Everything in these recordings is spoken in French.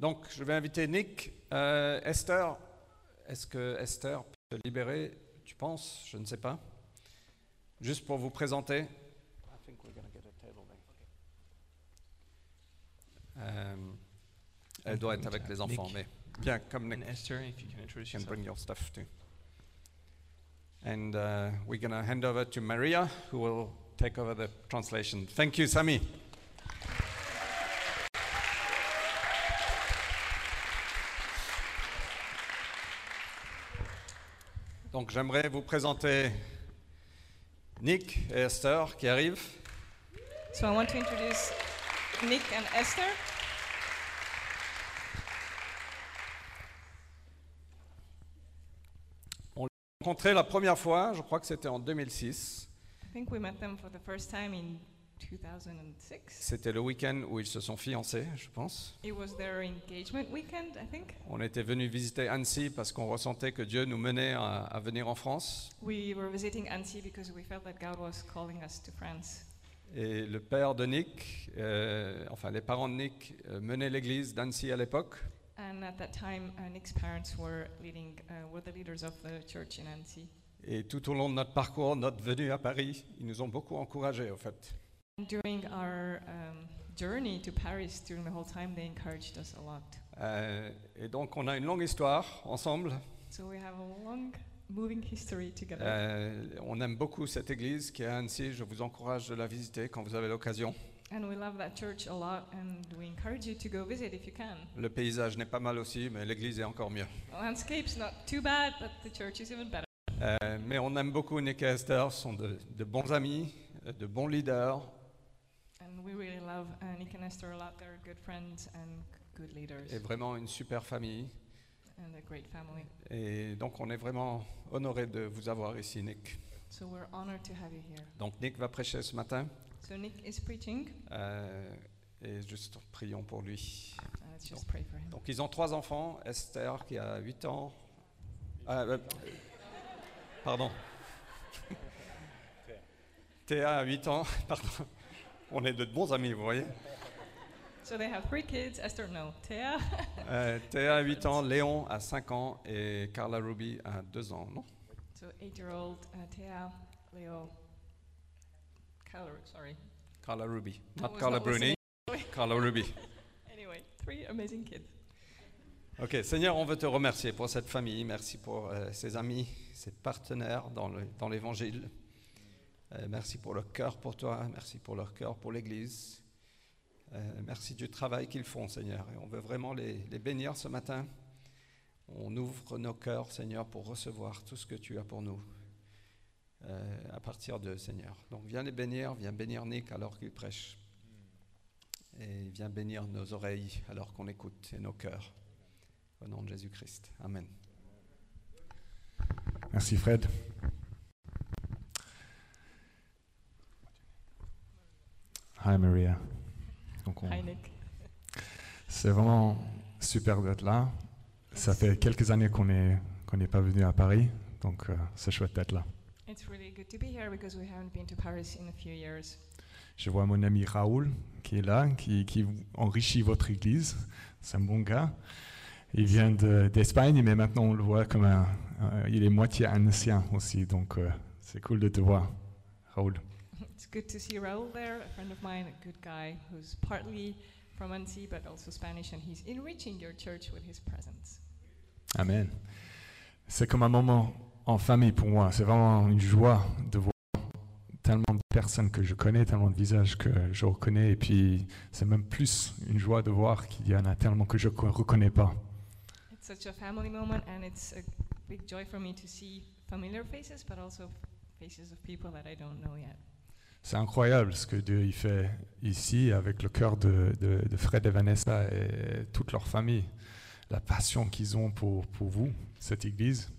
Donc, je vais inviter Nick. Euh, Esther, est-ce que Esther peut se libérer Tu penses? Je ne sais pas. Juste pour vous présenter. Euh, elle doit être avec les enfants, mais bien, comme Nick Esther, if you can introduce yourself. bring your stuff too. And uh, we're going to hand over to Maria, who will take over the translation. Thank you, Sami. Donc j'aimerais vous présenter Nick et Esther qui arrivent. So I want to introduce Nick and Esther. Rencontrés la première fois, je crois que c'était en 2006. I think we met them for the first time in 2006. C'était le week-end où ils se sont fiancés, je pense. It was their engagement weekend, I think. On était venu visiter Annecy parce qu'on ressentait que Dieu nous menait à, à venir en France. We were visiting Annecy because we felt that God was calling us to France. Et le père de Nick, euh, enfin les parents de Nick, euh, menaient l'église d'Annecy à l'époque. And at that time, uh, Nick's parents were leading, uh, were the leaders of the church in Annecy. Et tout au long de notre parcours, notre venue à Paris, ils nous ont beaucoup encouragés, au fait. During our um, journey to Paris, during the whole time, they encouraged us a lot. Euh, et donc, on a une longue histoire ensemble. So we have a long, moving history together. Euh, on aime beaucoup cette église qui est à Annecy. Je vous encourage de la visiter quand vous avez l'occasion. And we love that church a lot, and we encourage you to go visit if you can. Le paysage n'est pas mal aussi, mais l'église est encore mieux. Landscape's not too bad, but the church is even better. Euh, mais on aime beaucoup Nick et Esther, sont de, de bons amis, de bons leaders. And we really love uh, Nick and Esther a lot. They're good friends and good leaders et vraiment une super famille. and a great family. Et donc on est vraiment honoré de vous avoir ici, Nick. So we're honored to have you here. Donc Nick va prêcher ce matin So Nick is preaching, euh, et juste prions pour lui. and let's just pray for him. Donc ils ont trois enfants, Esther qui a 8 ans. Ah, euh, pardon. Théa a 8 ans, pardon. On est de bons amis, vous voyez. So they have three kids. Esther, no. Thea, Euh, Théa a 8 ans, Léon a 5 ans et Carla Ruby a 2 ans, non? So eight-year-old uh, Thea, Leo, Kyler, sorry. Carla Ruby. Not Carla not Bruni. Carla Ruby. Anyway, three amazing kids. Ok, Seigneur, on veut te remercier pour cette famille. Merci pour euh, ses amis, ses partenaires dans l'évangile. Euh, merci pour leur cœur pour toi. Merci pour leur cœur pour l'Église. Euh, merci du travail qu'ils font, Seigneur. On veut vraiment les, les bénir ce matin. On ouvre nos cœurs, Seigneur, pour recevoir tout ce que tu as pour nous euh, à partir de Seigneur. Donc viens les bénir, viens bénir Nick alors qu'il prêche. Et viens bénir nos oreilles alors qu'on écoute et nos cœurs. Au nom de Jésus-Christ. Amen. Merci Fred. Hi Maria. Donc, on- Hi, Nick. C'est vraiment super d'être là. Ça fait quelques années qu'on est qu'on n'est pas venu à Paris, donc euh, c'est chouette d'être là. It's really good to be here because we haven't been to Paris in a few years. Je vois mon ami Raoul qui est là, qui, qui enrichit votre église. C'est un bon gars. Il vient de- d'Espagne, mais maintenant on le voit comme un. il est moitié ancien aussi, donc euh, c'est cool de te voir, Raoul. It's good to see Raul there, a friend of mine, a good guy who's partly from Annecy but also Spanish, and he's enriching your church with his presence. Amen. C'est comme un moment en famille pour moi. C'est vraiment une joie de voir tellement de personnes que je connais, tellement de visages que je reconnais. Et puis, c'est même plus une joie de voir qu'il y en a tellement que je ne reconnais pas. It's such a family moment, and it's a big joy for me to see familiar faces, but also faces of people that I don't know yet. C'est incroyable ce que Dieu il fait ici avec le cœur de, de- de Fred et Vanessa et toute leur famille. La passion qu'ils ont pour, pour vous, cette église.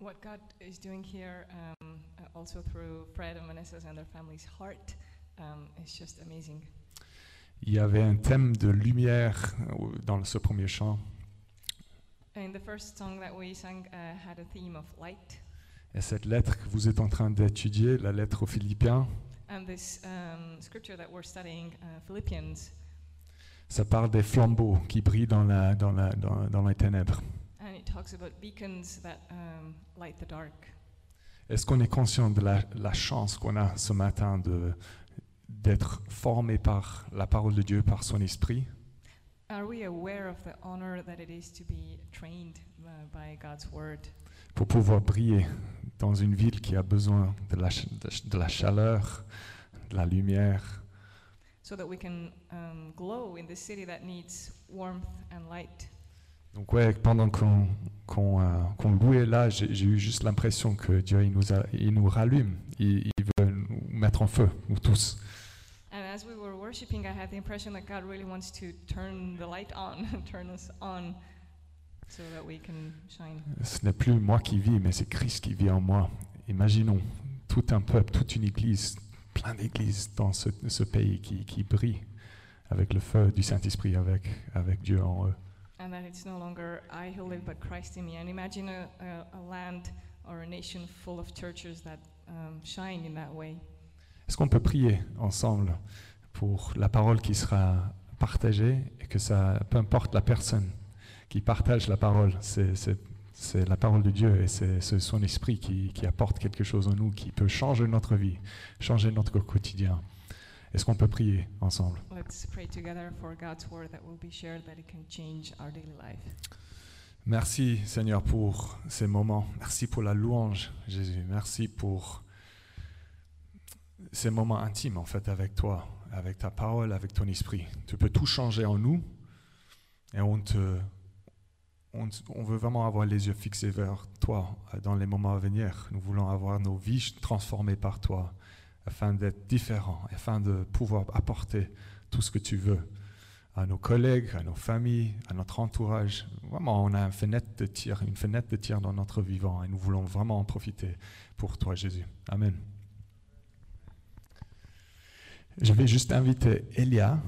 What God is doing here, um, uh, also through Fred and Vanessa's and their family's heart, um, is just amazing. Il y avait un thème de lumière euh, dans ce premier chant. And the first song that we sang uh, had a theme of light, Et cette lettre que vous êtes en train d'étudier, la lettre aux Philippiens, and this um, scripture that we're studying, uh, Philippians, Ça parle des flambeaux qui brillent dans, la, dans, la, dans, dans les ténèbres. And it talks about beacons that um, light the dark. Est-ce qu'on est conscient de la, la chance qu'on a ce matin de, d'être formé par la parole de Dieu, par son esprit? Are we aware of the honor that it is to be trained uh, by God's word? Pour pouvoir briller dans une ville qui a besoin de la, de la chaleur, de la lumière, so that we can um, glow in this city that needs warmth and light? Donc ouais, pendant qu'on euh, louait là, j'ai j'ai eu juste l'impression que Dieu il nous, a- il nous rallume, il, il veut nous mettre en feu, nous tous. And as we were worshiping, I had the impression that God really wants to turn the light on, turn us on, so that we can shine. Ce n'est plus moi qui vis, mais c'est Christ qui vit en moi. Imaginons tout un peuple, toute une église, plein d'églises dans ce, ce pays qui, qui brille avec le feu du Saint-Esprit, avec, avec Dieu en eux. And that it's no longer I who live, but Christ in me. And imagine a, a, a land or a nation full of churches that um, shine in that way. Est-ce qu'on peut prier ensemble pour la parole qui sera partagée et que ça, peu importe la personne qui partage la parole, c'est, la parole de Dieu et c'est, son esprit qui, qui apporte quelque chose en nous, qui peut changer notre vie, changer notre quotidien. Est-ce qu'on peut prier ensemble? Let's pray together for God's word that will be shared, that it can change our daily life. Merci Seigneur pour ces moments. Merci pour la louange, Jésus. Merci pour ces moments intimes en fait avec toi, avec ta parole, avec ton esprit. Tu peux tout changer en nous et on te, on, veut vraiment avoir les yeux fixés vers toi euh, dans les moments à venir. Nous voulons avoir nos vies transformées par toi afin d'être différents, afin de pouvoir apporter tout ce que tu veux à nos collègues, à nos familles, à notre entourage. Vraiment, on a une fenêtre de tir, une fenêtre de tir dans notre vivant et nous voulons vraiment en profiter pour toi, Jésus. Amen. Je vais juste inviter Elia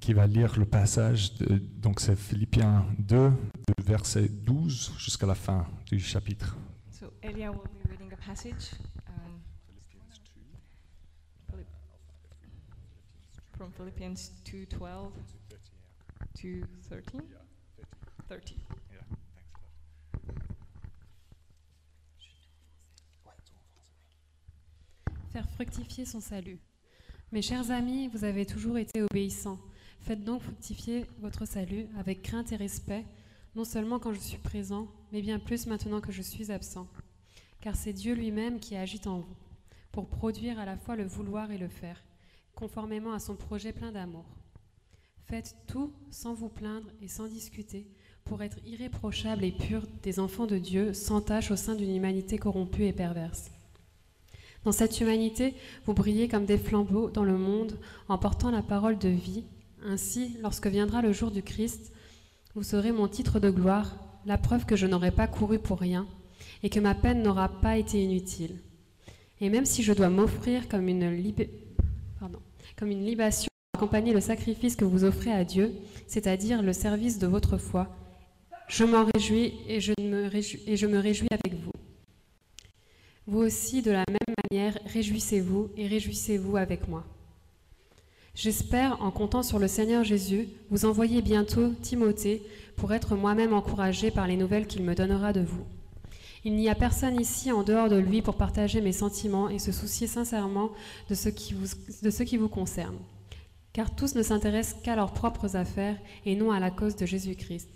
qui va lire le passage, de, donc c'est Philippiens 2, de verset 12 jusqu'à la fin du chapitre. So Elia will be reading a passage um, from Philippians 2:12 to 13. 30. Faire fructifier son salut. Mes chers amis, vous avez toujours été obéissants. Faites donc fructifier votre salut avec crainte et respect, non seulement quand je suis présent, mais bien plus maintenant que je suis absent. Car c'est Dieu lui-même qui agit en vous, pour produire à la fois le vouloir et le faire, conformément à son projet plein d'amour. Faites tout sans vous plaindre et sans discuter, pour être irréprochables et purs des enfants de Dieu, sans tache au sein d'une humanité corrompue et perverse. Dans cette humanité, vous brillez comme des flambeaux dans le monde en portant la parole de vie. Ainsi, lorsque viendra le jour du Christ, vous serez mon titre de gloire, la preuve que je n'aurai pas couru pour rien et que ma peine n'aura pas été inutile. Et même si je dois m'offrir comme une, comme une libation pour accompagner le sacrifice que vous offrez à Dieu, c'est-à-dire le service de votre foi, je m'en réjouis, et je me réjouis avec vous. Vous aussi, de la même manière, réjouissez-vous et réjouissez-vous avec moi. J'espère, en comptant sur le Seigneur Jésus, vous envoyer bientôt Timothée pour être moi-même encouragé par les nouvelles qu'il me donnera de vous. Il n'y a personne ici en dehors de lui pour partager mes sentiments et se soucier sincèrement de ce qui vous, de concerne. Car tous ne s'intéressent qu'à leurs propres affaires et non à la cause de Jésus-Christ.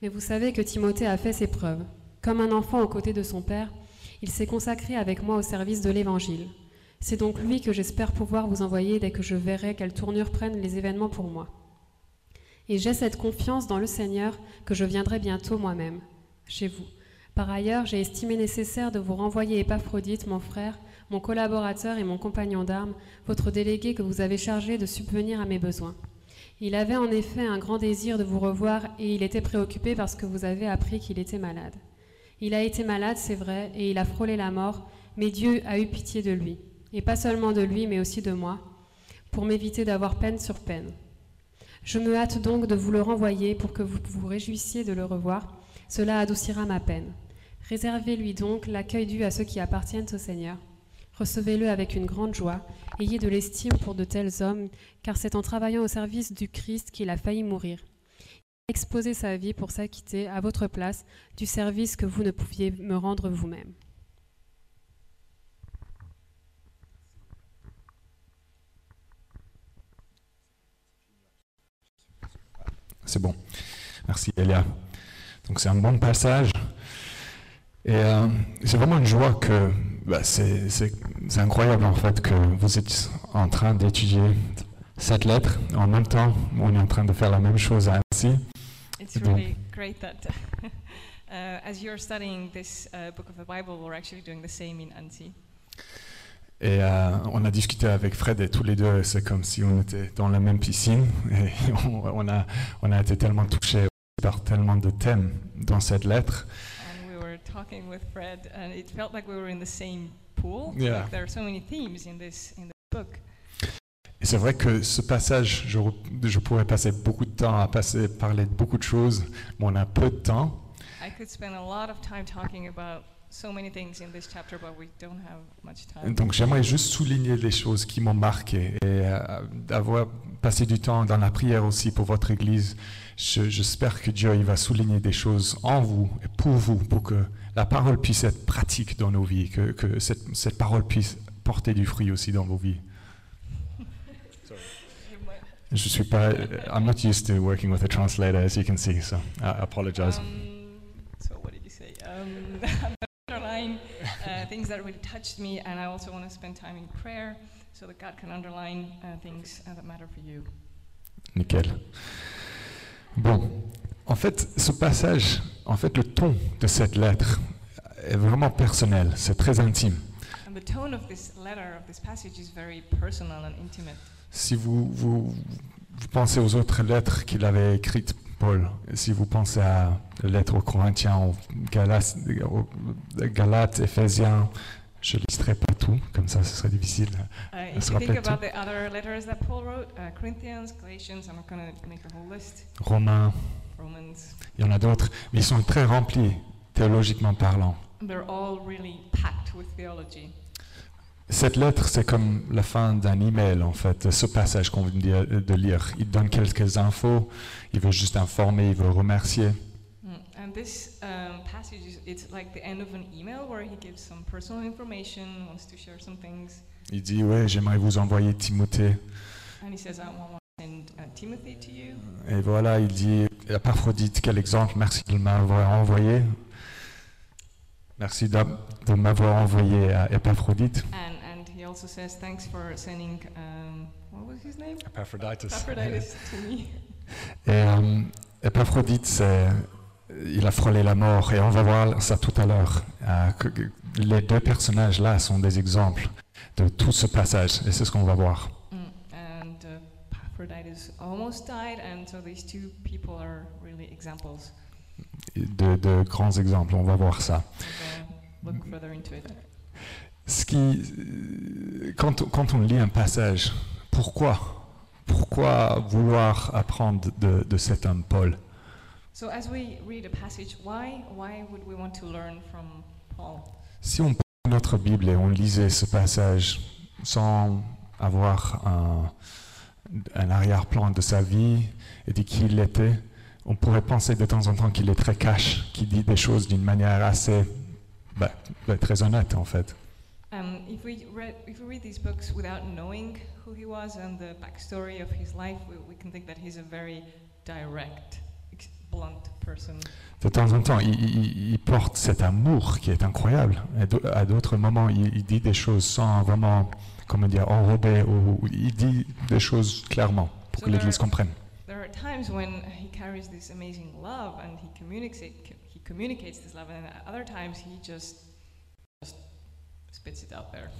Mais vous savez que Timothée a fait ses preuves. Comme un enfant aux côtés de son père, il s'est consacré avec moi au service de l'Évangile. C'est donc lui que j'espère pouvoir vous envoyer dès que je verrai quelle tournure prennent les événements pour moi. Et j'ai cette confiance dans le Seigneur que je viendrai bientôt moi-même, chez vous. Par ailleurs, j'ai estimé nécessaire de vous renvoyer Épaphrodite, mon frère, mon collaborateur et mon compagnon d'armes, votre délégué que vous avez chargé de subvenir à mes besoins. Il avait en effet un grand désir de vous revoir et il était préoccupé parce que vous avez appris qu'il était malade. Il a été malade, c'est vrai, et il a frôlé la mort, mais Dieu a eu pitié de lui, et pas seulement de lui, mais aussi de moi, pour m'éviter d'avoir peine sur peine. Je me hâte donc de vous le renvoyer pour que vous vous réjouissiez de le revoir, cela adoucira ma peine. Réservez-lui donc l'accueil dû à ceux qui appartiennent au Seigneur. Recevez-le avec une grande joie. Ayez de l'estime pour de tels hommes, car c'est en travaillant au service du Christ qu'il a failli mourir. Exposé sa vie pour s'acquitter à votre place du service que vous ne pouviez me rendre vous-même. C'est bon. Merci Elia. Donc c'est un bon passage. Et euh, c'est vraiment une joie que bah, c'est incroyable en fait que vous êtes en train d'étudier cette lettre. En même temps, on est en train de faire la même chose à Annecy. It's really great that uh, as you're studying this uh, book of the Bible, we're actually doing the same in Annecy. Et euh, on a discuté avec Fred et tous les deux, c'est comme si on était dans la même piscine. Et on, on a, on a été tellement touchés par tellement de thèmes dans cette lettre. And we were talking with Fred, and it felt like we were in the same pool. Yeah. Like there are so many themes in this in the book. Et c'est vrai que ce passage, je, pourrais passer beaucoup de temps à passer, parler de beaucoup de choses, mais on a peu de temps. I could spend a lot of time talking about so many things in this chapter, but we don't have much time. Donc j'aimerais juste souligner les choses qui m'ont marqué et euh, d'avoir passé du temps dans la prière aussi pour votre Église. Je- J'espère que Dieu il va souligner des choses en vous et pour vous, pour que la parole puisse être pratique dans nos vies, que, que cette, cette parole puisse porter du fruit aussi dans vos vies. Je suis pas, I'm not used to working with a translator, as you can see, so I apologize. Um, so what did you say? Um, underline uh, things that really touched me, and I also want to spend time in prayer so that God can underline uh, things uh, that matter for you. Nickel. Bon, en fait, ce passage, en fait, le ton de cette lettre est vraiment personnel, c'est très intime. And the tone of this letter, of this passage, is very personal and intimate. Si vous, vous, vous pensez aux autres lettres qu'il avait écrites, Paul, si vous pensez à la lettre aux Corinthiens, aux Galates, aux Galates, Éphésiens, je ne listerai pas tout, comme ça ce serait difficile. Uh, se you think rappelle about the other letters that Paul wrote, uh, Corinthians, Galatians, I'm not going to make a whole list, Romains, Romans, il y en a d'autres, mais ils sont très remplis, théologiquement parlant. they're all really packed with theology. Cette lettre, c'est comme la fin d'un email, en fait, ce passage qu'on vient de lire. Il donne quelques infos, il veut juste informer, il veut remercier. Mm. And this um, passage, is, it's like the end of an email where he gives some personal information, wants to share some things, Il dit, ouais, j'aimerais vous envoyer Timothée. and he says, I want to send uh, Timothy to you. Et voilà, il dit, Apaphrodite, quel exemple, merci de m'avoir envoyé. Merci de m'avoir envoyé à Épaphrodite. And, and he also says, thanks for sending, um, what was his name? Epaphroditus. Epaphroditus to me. Et euh, Épaphrodite, c'est, il a frôlé la mort, et on va voir ça tout à l'heure. Euh, les deux personnages-là sont des exemples de tout ce passage, et c'est ce qu'on va voir. Mm. And uh, Epaphroditus almost died, and so these two people are really examples. De, de grands exemples, on va voir ça. Uh. Ce qui, euh, quand, on- quand on lit un passage, pourquoi Pourquoi vouloir apprendre de, de cet homme Paul? So as we read a passage, why why would we want to learn from Paul? Si on prenait notre Bible et on lisait ce passage sans avoir un, un arrière-plan de sa vie et de qui il était, on pourrait penser de temps en temps qu'il est très cash, qu'il dit des choses d'une manière assez bah, bah, très honnête en fait. Um, if we read if we read these books without knowing who he was and the backstory of his life, we, we can think that he's a very direct, ex- blunt person. De temps en temps, il, il- il porte cet amour qui est incroyable. Et à d'autres moments, il, il dit des choses sans vraiment, comment dire, enrober, ou il dit des choses clairement pour So que l'Église comprenne. Times when he carries this amazing love and he communicates he communicates this love, and at other times he just just spits it out there.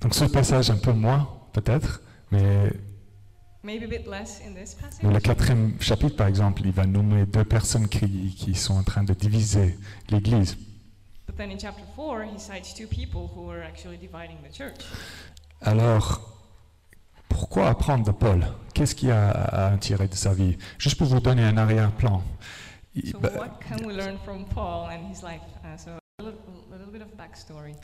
Donc ce passage un peu moins, peut-être, mais Maybe a bit less in this passage. dans le quatrième chapitre, par exemple, il va nommer deux personnes qui, qui sont en train de diviser l'Église. But then in chapter 4, he cites two people who are actually dividing the church. Alors, pourquoi apprendre de Paul? Qu'est-ce qu'il y a à tirer de sa vie? Juste pour vous donner un arrière-plan. Il- So, what can we learn from Paul and his life? Uh, so, a little, a little bit of backstory.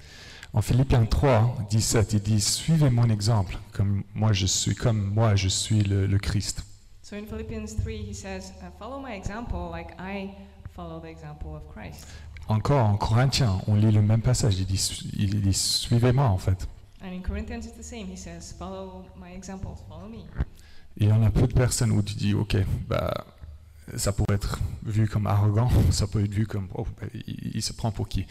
En Philippiens 3, 17, il dit Suivez mon exemple, comme moi je suis, comme moi je suis le, le Christ. So in Philippians 3, he says, Follow my example like I follow the example of Christ. Encore en Corinthiens, on lit le même passage. Il dit, su- il dit Suivez-moi en fait. And in Corinthians, it's the same. He says, Follow my examples, follow me. Il y en a peu de personnes où tu dis Ok, bah, ça pourrait être vu comme arrogant, ça peut être vu comme Oh, bah, il, il se prend pour qui?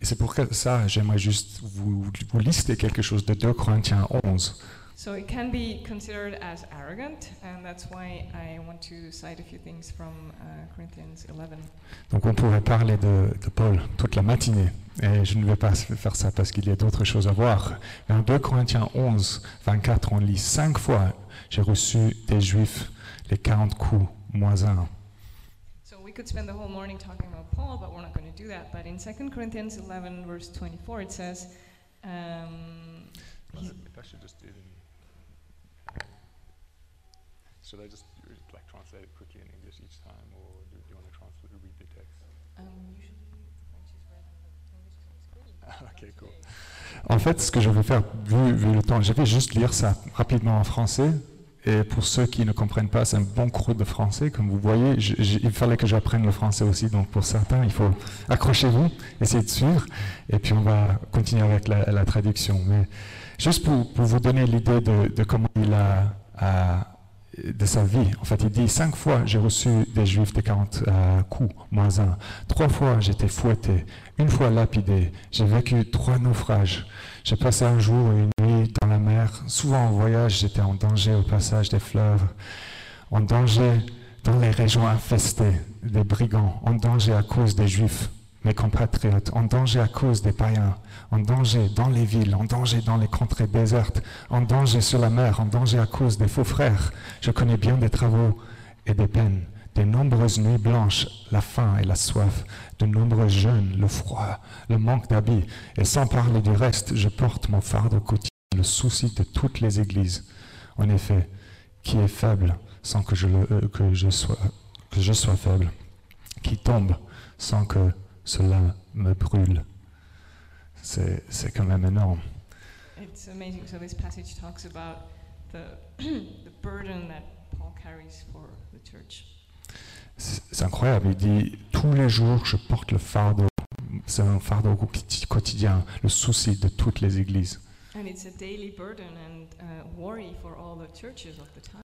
Et c'est pour ça, j'aimerais juste vous, vous lister quelque chose de 2 Corinthiens 11. So it can be considered as arrogant, and that's why I want to cite a few things from uh, Corinthians 11. Donc on pourrait parler de, de Paul toute la matinée, et je ne vais pas faire ça parce qu'il y a d'autres choses à voir. Mais en 2 Corinthiens 11, 24, on lit cinq fois j'ai reçu des Juifs les 40 coups moins un. So we could spend the whole morning talking about Paul, but we're not going to do that. But in 2 Corinthians 11, verse 24, it says, um, he's- Should I just like translate it quickly in English each time, or do you want to translate, read the text? um, usually French is read in English because it's pretty. Ok, cool. En fait, ce que je vais faire, vu, vu le temps, je vais juste lire ça rapidement en français. Et pour ceux qui ne comprennent pas, c'est un bon cours de français. Comme vous voyez, je- je- il fallait que j'apprenne le français aussi. Donc pour certains, il faut accrochez-vous, essayez de suivre. Et puis on va continuer avec la, la traduction. Mais juste pour, pour vous donner l'idée de, de comment il a, a- de sa vie. En fait, il dit cinq fois j'ai reçu des juifs des 40 euh, coups, moins un. Trois fois j'étais fouetté. Une fois lapidé. J'ai vécu trois naufrages. J'ai passé un jour et une nuit dans la mer. Souvent en voyage, j'étais en danger au passage des fleuves. En danger dans les régions infestées des brigands. En danger à cause des juifs, mes compatriotes. En danger à cause des païens. En danger dans les villes. En danger dans les contrées désertes. En danger sur la mer. En danger à cause des faux frères. Je connais bien des travaux et des peines. Des nombreuses nuits blanches, la faim et la soif, de nombreux jeûnes, le froid, le manque d'habits, et sans parler du reste, je porte mon fardeau quotidien, le souci de toutes les églises. En effet, qui est faible sans que je, euh, sois faible? Qui tombe sans que cela me brûle C'est quand même énorme. It's amazing. So this passage talks about the the burden that Paul carries for the church. C'est incroyable. Il dit tous les jours, je porte le fardeau. C'est un fardeau quoti- quotidien, le souci de toutes les églises. And it's a daily burden and uh, worry for all the churches of the time.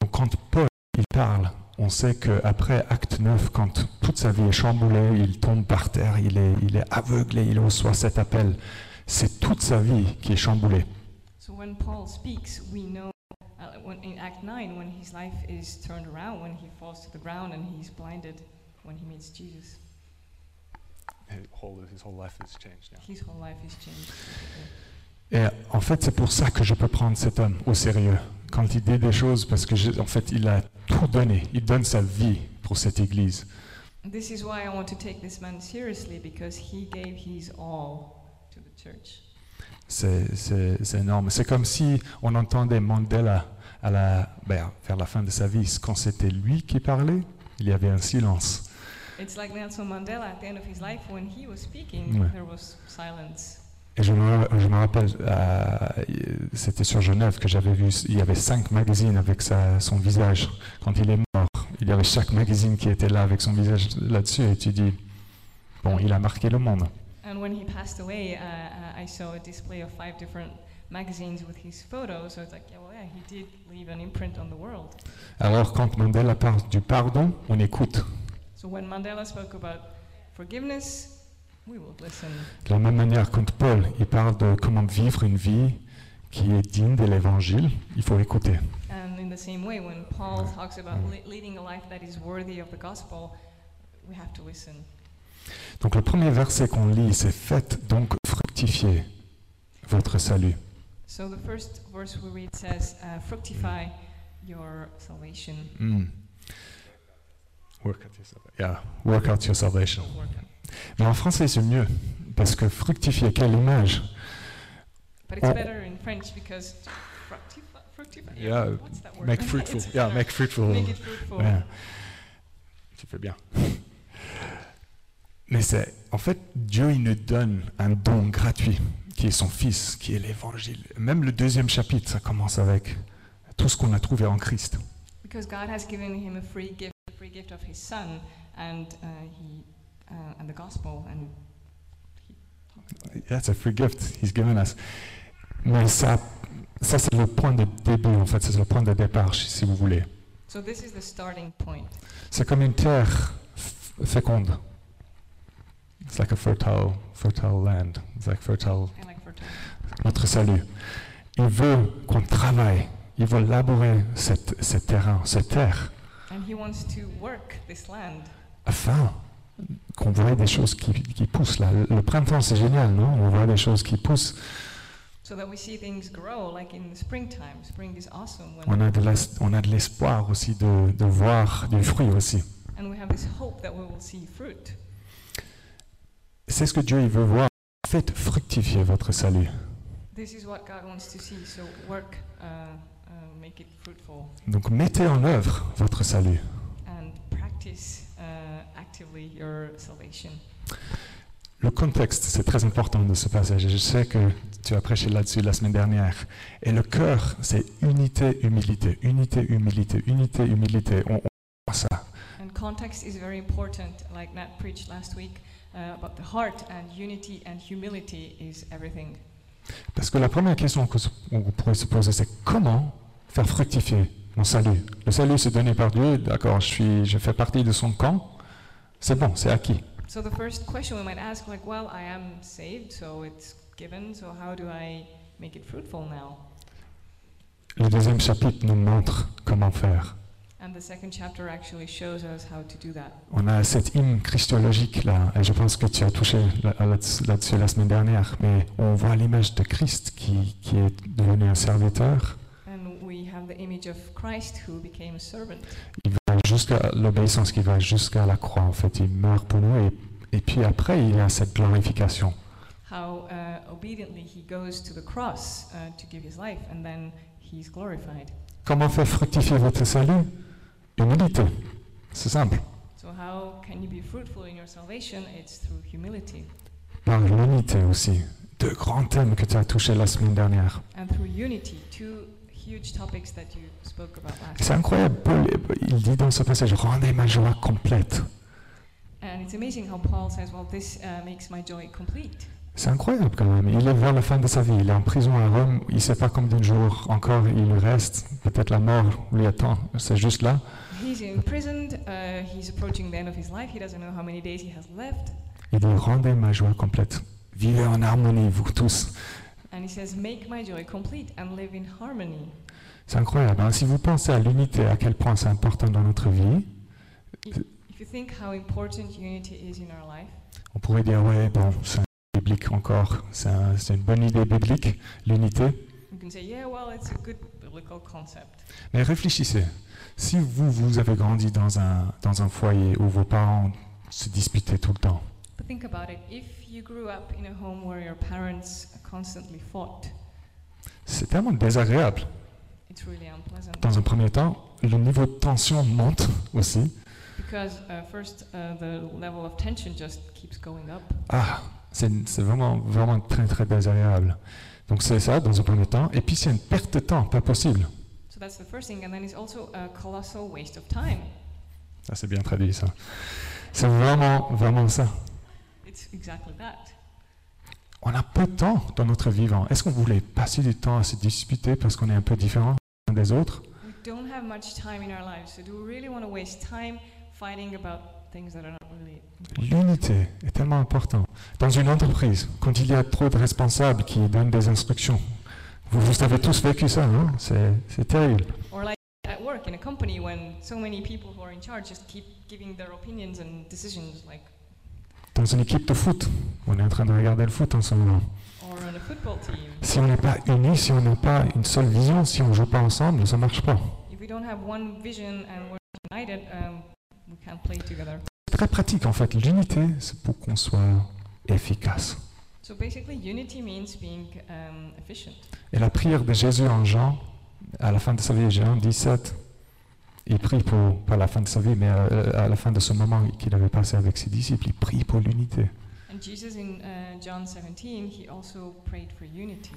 Donc quand Paul il parle, on sait qu'après Acte 9, quand toute sa vie est chamboulée, il tombe par terre, il est, il est aveuglé, il reçoit cet appel. C'est toute sa vie qui est chamboulée. So when Paul speaks, we know uh, when, in Act 9 when his life is turned around, when he falls to the ground and he's blinded when he meets Jesus. His whole life has changed now. His whole life is changed. Et en fait, c'est pour ça que je peux prendre cet homme au sérieux quand il dit des choses, parce que en fait, il a tout donné. Il donne sa vie pour cette église. This is why I want to take this man seriously because he gave his all to the church. C'est énorme. C'est comme si on entendait Mandela à la, ben, vers la fin de sa vie, quand c'était lui qui parlait, il y avait un silence. It's like Nelson Mandela at the end of his life when he was speaking, Ouais. there was silence. Et je me, je me rappelle, euh, c'était sur Genève que j'avais vu, il y avait cinq magazines avec sa- son visage. Quand il est mort, il y avait chaque magazine qui était là avec son visage là-dessus. Et tu dis, bon, il a marqué le monde. And when he passed away, uh, uh, I saw a display of five different magazines with his photos. So it's like, yeah, well, yeah, he did leave an imprint on the world. Alors quand Mandela parle du pardon, on écoute. So when Mandela spoke about forgiveness. De la même manière, quand Paul il parle de comment vivre une vie qui est digne de l'évangile, il faut écouter. And in the same way, when Paul talks about li- leading a life that is worthy of the gospel, we have to listen. Donc le premier verset qu'on lit, c'est Faites donc fructifier votre salut. So the first verse we read says, uh, "Fructify your salvation." Hmm. Work out your salvation. Yeah, work out your salvation. Work on- Mais en français, c'est mieux, parce que fructifier, quelle image But it's better in French because fructify. fructify Yeah, what's that word? Make fruitful. Yeah, make fruitful. Make it fruitful. Ouais. Tu fais bien. Mais c'est, en fait, Dieu, il nous donne un don gratuit, qui est son Fils, qui est l'Évangile. Même le deuxième chapitre, ça commence avec tout ce qu'on a trouvé en Christ. Because God has given him a free gift, a free gift of his son and uh, he uh, and the gospel and That's a free gift he's given us. Mais ça, ça c'est le point de début, en fait, c'est le point de départ, si vous voulez. so this is the starting point. C'est comme une terre féconde. It's like a fertile, fertile land. It's like fertile, like fertile. notre salut. Il veut qu'on travaille. Il veut labourer cette, cette terrain, cette terre, And he wants to work this land afin qu'on voit des choses qui, qui poussent là. Le, printemps, c'est génial, non? On voit des choses qui poussent. so that we see things grow like in the springtime. Spring is awesome when On a de l'espoir aussi de, de voir du fruit aussi. and we have this hope that we will see fruit. C'est ce que Dieu il veut voir. Faites fructifier votre salut. This is what God wants to see. So work, make it fruitful, Donc mettez en œuvre votre salut. and practice actively your salvation. Le contexte, c'est très important de ce passage. Je sais que tu as prêché là-dessus la semaine dernière. Et le cœur, c'est unité, humilité, unité, humilité, unité, humilité. On, on voit ça. And context is very important, like Nat preached last week. Uh, but the heart and unity and humility is everything. Parce que la première question qu'on pourrait se poser, c'est comment faire fructifier mon salut? Le salut, c'est donné par Dieu. D'accord, je, suis, je fais partie de son camp. C'est bon, c'est acquis. So the first question we might ask, like, well, I am saved, so it's given. So how do I make it fruitful now? Le deuxième chapitre nous montre comment faire. And the second chapter actually shows us how to do that. On a cette hymne christologique là, et je pense que tu as touché là- là-dessus là-dessus la semaine dernière, mais on voit l'image de Christ qui, qui est devenu un serviteur. Il va jusqu'à l'obéissance, qui va jusqu'à la croix en fait. Il meurt pour nous et, et puis après il y a cette glorification. How uh, obediently he goes to the cross uh, to give his life, and then he's glorified. Comment faire fructifier votre salut? Humilité. C'est simple. So how can you be fruitful in your salvation? It's through humility Par l'unité aussi. Deux grands thèmes que tu as touchés la semaine dernière. and through unity. Two C'est incroyable. Paul, il dit dans ce passage, rendez ma joie complète. And it's amazing how Paul says, "Well, this uh, makes my joy complete." C'est incroyable quand même. Il est vers la fin de sa vie. Il est en prison à Rome. Il ne sait pas combien de jours encore il lui reste. Peut-être la mort lui attend. C'est juste là. Uh, he's approaching the end of his life. He doesn't know how many days he has left. Il dit rendez ma joie complète. Vivez en harmonie, vous tous. And he says, "Make my joy complete and live in harmony." C'est incroyable. hein. Si vous pensez à l'unité, à quel point c'est important dans notre vie, If you think how important unity is in our life, on pourrait dire ouais, bon, c'est biblique encore. C'est un- c'est une bonne idée biblique, l'unité. you can say, "Yeah, well, it's a good biblical concept." Mais réfléchissez. Si vous, vous avez grandi dans un, dans un foyer où vos parents se disputaient tout le temps, But think about it. If you grew up in a home where your parents constantly fought, c'est tellement désagréable. it's really unpleasant. Dans un premier temps, le niveau de tension monte aussi. Because uh, first, uh, the level of tension just keeps going up. Ah, c'est vraiment, vraiment très, très désagréable. Donc c'est ça dans un premier temps. Et puis c'est une perte de temps, pas possible. So that's the first thing. And then it's also a colossal waste of time. Ça c'est bien traduit ça. C'est vraiment, vraiment ça. It's exactly that. On a peu de temps dans notre vivant. Est-ce qu'on voulait passer du temps à se disputer parce qu'on est un peu différent des autres? We don't have much time in our lives. So do we really want to waste time fighting about things that are not really L'unité est tellement importante. Dans une entreprise, quand il y a trop de responsables qui donnent des instructions, vous, vous avez tous vécu ça, non C'est c'est terrible. Or like at work in a company when so many people who are in charge just keep giving their opinions and decisions, like, Dans une équipe de foot, on est en train de regarder le foot en ce moment. Si on n'est pas unis, si on n'a pas une seule vision, si on ne joue pas ensemble, ça ne marche pas. If we don't have one vision and we're united, um, we can't play together. C'est très pratique en fait. L'unité, c'est pour qu'on soit efficace. So basically, unity means being um, efficient. Et la prière de Jésus en Jean, à la fin de sa vie, Jean 17, Il prie pour, pas la fin de sa vie, mais à, à la fin de ce moment qu'il avait passé avec ses disciples, il prie pour l'unité. And Jesus in uh, John 17, he also prayed for unity.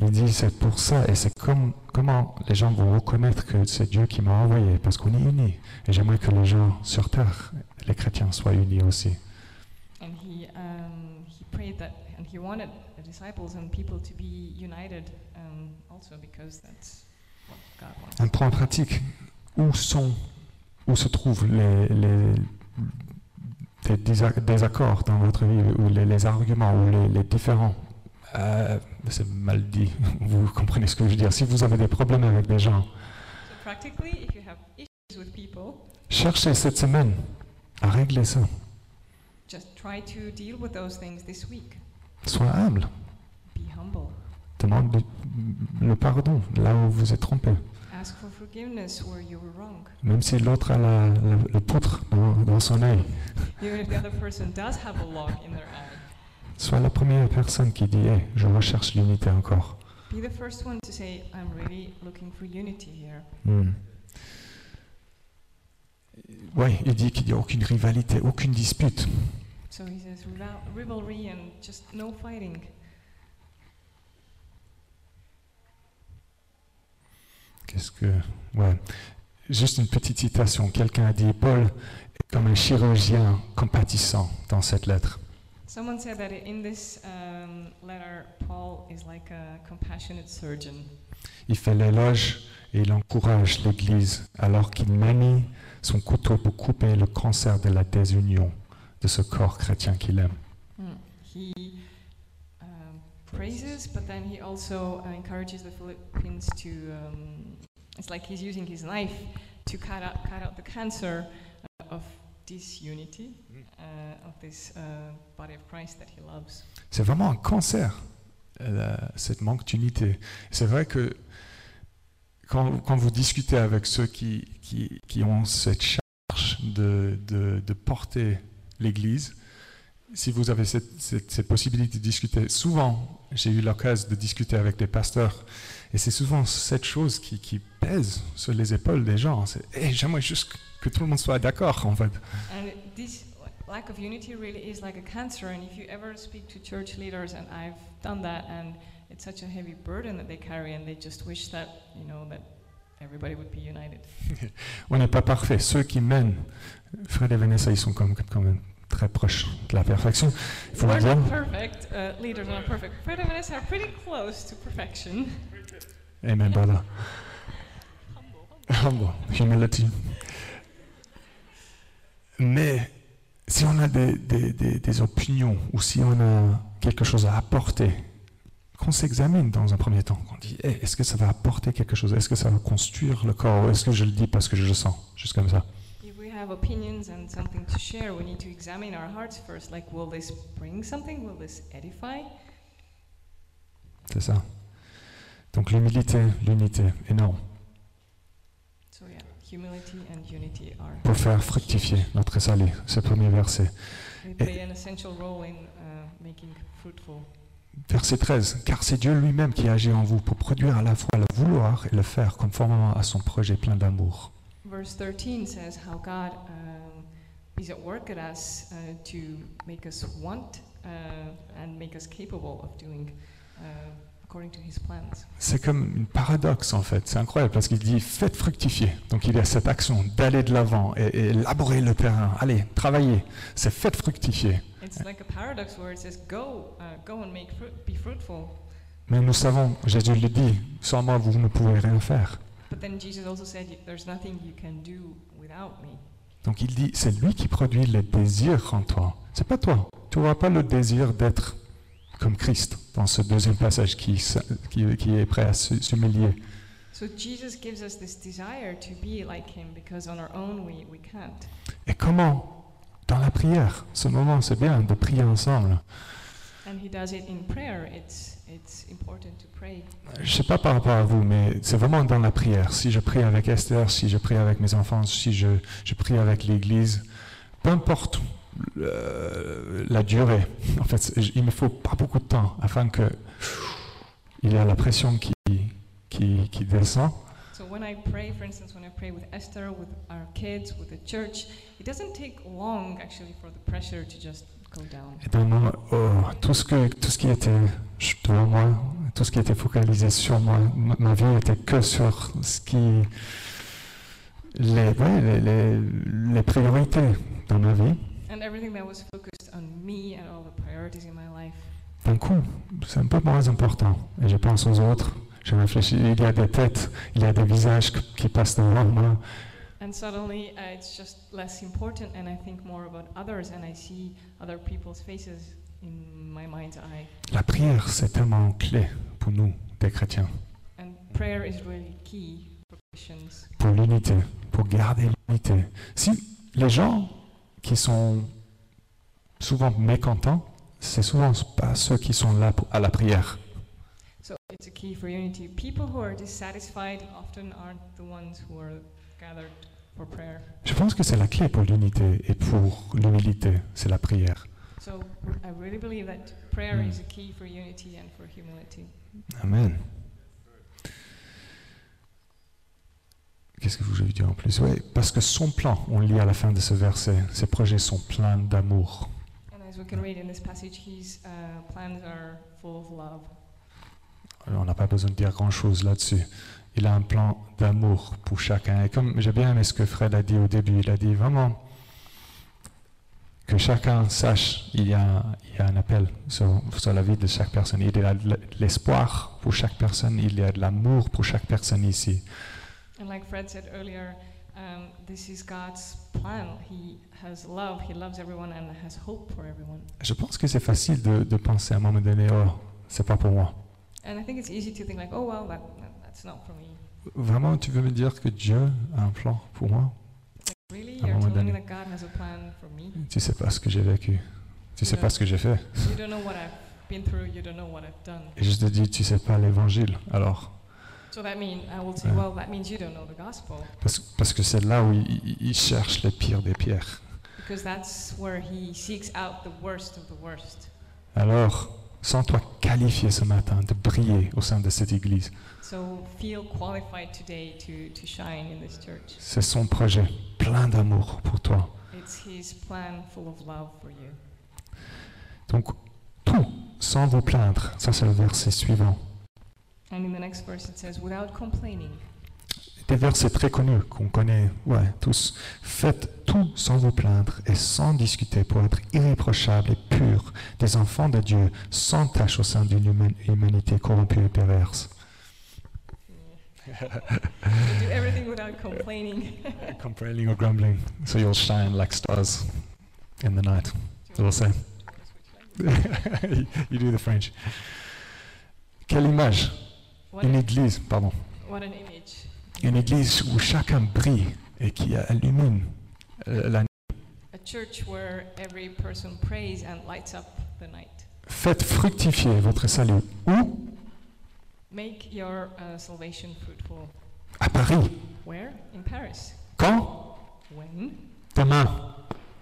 Il dit c'est pour ça et c'est comme, comment les gens vont reconnaître que c'est Dieu qui m'a envoyé parce qu'on est unis. Et j'aimerais que les gens sur terre, les chrétiens, soient unis aussi. And he, um, he prayed that, and he wanted the disciples and people to be united um, also because that's what God wants. Un point pratique où sont, où se trouvent les, les des désa- désaccords dans votre vie ou les, les arguments ou les, les différends. Euh, c'est mal dit. Vous comprenez ce que je veux dire. Si vous avez des problèmes avec des gens, So practically, if you have issues with people, cherchez cette semaine à régler ça. just try to deal with those things this week. Sois humble. Be humble. Demande le, le pardon là où vous êtes trompé. Ask for forgiveness where you were wrong. Même si l'autre a la, la- le poutre dans, dans son œil. Even if the other person does have a log in their eye, Sois la première personne qui dit Hey, Je recherche l'unité encore. be the first one to say, I'm really looking for unity here. Hmm. Oui, il dit qu'il n'y a aucune rivalité, aucune dispute. So he says rival- rivalry and just no fighting. Qu'est-ce que. Ouais. Juste une petite citation. Quelqu'un a dit Paul est comme un chirurgien compatissant dans cette lettre. Someone said that in this um, letter, Paul is like a compassionate surgeon. Il fait l'éloge et il encourage l'Église alors qu'il manie son couteau pour couper le cancer de la désunion de ce corps chrétien qu'il aime. He um, praises, but then he also uh, encourages the Philippines to. Um, it's like he's using his knife to cut out, cut out the cancer uh, of disunity uh, of this uh, body of Christ that he loves. C'est vraiment un cancer, euh, cette manque d'unité. C'est vrai que quand, quand vous discutez avec ceux qui, qui, qui ont cette charge de, de, de porter l'Église, si vous avez cette, cette, cette possibilité de discuter, souvent, j'ai eu l'occasion de discuter avec des pasteurs, et c'est souvent cette chose qui, qui pèse sur les épaules des gens. C'est, Hey, j'aimerais juste que tout le monde soit d'accord, en fait. And this lack of unity really is like a cancer. And if you ever speak to church leaders, and I've done that, and it's such a heavy burden that they carry, and they just wish that you know that everybody would be united. On n'est pas parfait. Ceux qui mènent, Fred et Vanessa, ils sont comme- quand même très proches de la perfection. Il faut le dire. perfect. Uh, leaders are perfect. Are pretty close to perfection. Amen, brother. Humble, humility. Mais si on a des, des- des- des opinions ou si on a quelque chose à apporter, qu'on s'examine dans un premier temps, qu'on dit Hey, est-ce que ça va apporter quelque chose? Est-ce que ça va construire le corps? Est-ce que je le dis parce que je le sens? Juste comme ça. Have opinions and something to share, we need to examine our hearts first. Like, will this bring something? Will this edify? C'est ça. Donc l'humilité, l'unité, énorme, So yeah, humility and unity are pour faire fructifier notre salut, ce premier verset. they play an essential role in uh, making fruitful. Verset 13, car c'est Dieu lui-même qui agit en vous pour produire à la fois le vouloir et le faire conformément à son projet plein d'amour. Verse 13 says how God um, is at work at us uh, to make us want uh, and make us capable of doing uh, according to His plans. C'est comme une paradoxe en fait, c'est incroyable parce qu'il dit faites fructifier. Donc il y a cette action d'aller de l'avant et, et élaborer le terrain. Allez, travaillez, c'est faites fructifier. It's like a paradox where it says go, uh, go and make fruit, be fruitful. Mais nous savons, Jésus le dit, sans moi vous ne pouvez rien faire. But then Jesus also said, "Y- "There's nothing you can do without me." Donc il dit, c'est lui qui produit les désirs en toi. C'est pas toi. Tu n'auras pas le désir d'être comme Christ dans ce deuxième passage qui, qui, qui est prêt à s'humilier. So Jesus gives us this desire to be like Him because on our own we, we can't. Et comment? Dans la prière. Ce moment, c'est bien de prier ensemble. And He does it in prayer. It's Je sais pas par rapport à vous, mais c'est vraiment dans la prière. Si je prie avec Esther, si je prie avec mes enfants, si je, je prie avec l'Église, peu importe le- la durée. En fait, il me faut pas beaucoup de temps afin que il y a la pression qui, qui, qui descend. So when I pray, for instance, when I pray with Esther, with our kids, with the church, it doesn't take long actually for the pressure to just. Et mon- oh, tout, ce que, tout ce qui était devant moi, tout ce qui était focalisé sur moi, ma, ma vie était que sur ce qui. Les, ouais, les, les, les priorités dans ma vie. And everything that was focused on me and all the priorities in my life. D'un coup, c'est un peu moins important. Et je pense aux autres. Je réfléchis, il y a des têtes, il y a des visages qui passent devant moi. And suddenly uh, it's just less important, and I think more about others, and I see other people's faces in my mind's eye. La prière, c'est tellement clé pour nous, des chrétiens, And prayer is really key for Christians. pour l'unité, pour garder l'unité. Si les gens qui sont souvent mécontents, c'est souvent pas ceux qui sont là pour- à la prière. So it's a key for unity. People who are dissatisfied often aren't the ones who are gathered. Je pense que c'est la clé pour l'unité et pour l'humilité, c'est la prière. So I really believe that prayer Mm. is a key for unity and for humility. Amen. Qu'est-ce que je veux dire en plus? Oui, parce que son plan, on lit à la fin de ce verset, ses projets sont pleins d'amour. And as we can read in this passage, his uh, plans are full of love. Alors, on n'a pas besoin de dire grand-chose là-dessus. Il a un plan d'amour pour chacun. Et comme j'ai bien aimé ce que Fred a dit au début, il a dit vraiment que chacun sache, il y a, il y a un appel sur, sur la vie de chaque personne. Il y a de l'espoir pour chaque personne, il y a de l'amour pour chaque personne ici. And like Fred said earlier, um, this is God's plan. He has love, He loves everyone, and has hope for everyone. Je pense que c'est facile de, de penser à un moment donné, oh, c'est pas pour moi. And I think it's easy to think like, oh well, that, that- that's not for me. Vraiment, tu veux me dire que Dieu a un plan pour moi? Really, À un you're moment telling me donné. that God has a plan for me? Tu sais pas ce que j'ai vécu. Tu sais Non. pas ce que j'ai fait. You don't know what I've been through. You don't know what I've done. Et je te dis, tu sais pas l'évangile. Alors, So that means I will say, Yeah. well, that means you don't know the gospel, parce, parce que c'est là où il, il- il cherche les pires des pires. because that's where He seeks out the worst of the worst. Alors, sens-toi qualifié ce matin de briller au sein de cette église. So feel qualified today to to shine in this church. C'est son projet, plein d'amour pour toi. It's His plan full of love for you. Donc, tout, sans vous plaindre. Ça, c'est le verset suivant. And in the next verse it says, without complaining. Des versets très connus qu'on connaît, ouais, tous. Faites tout sans vous plaindre et sans discuter pour être irréprochables et purs, des enfants de Dieu, sans tache au sein d'une humanité corrompue et perverse. do everything without complaining. Complaining or grumbling, so you'll shine like stars in the night. We'll say. you do the French. Quelle image? What, Une église, pardon. what an image. Une église où chacun brille et qui illumine euh, la A church where every person prays and lights up the night. Faites fructifier votre salut. Où? Make your uh, salvation fruitful. À Paris. Where? In Paris. Quand? When? Demain.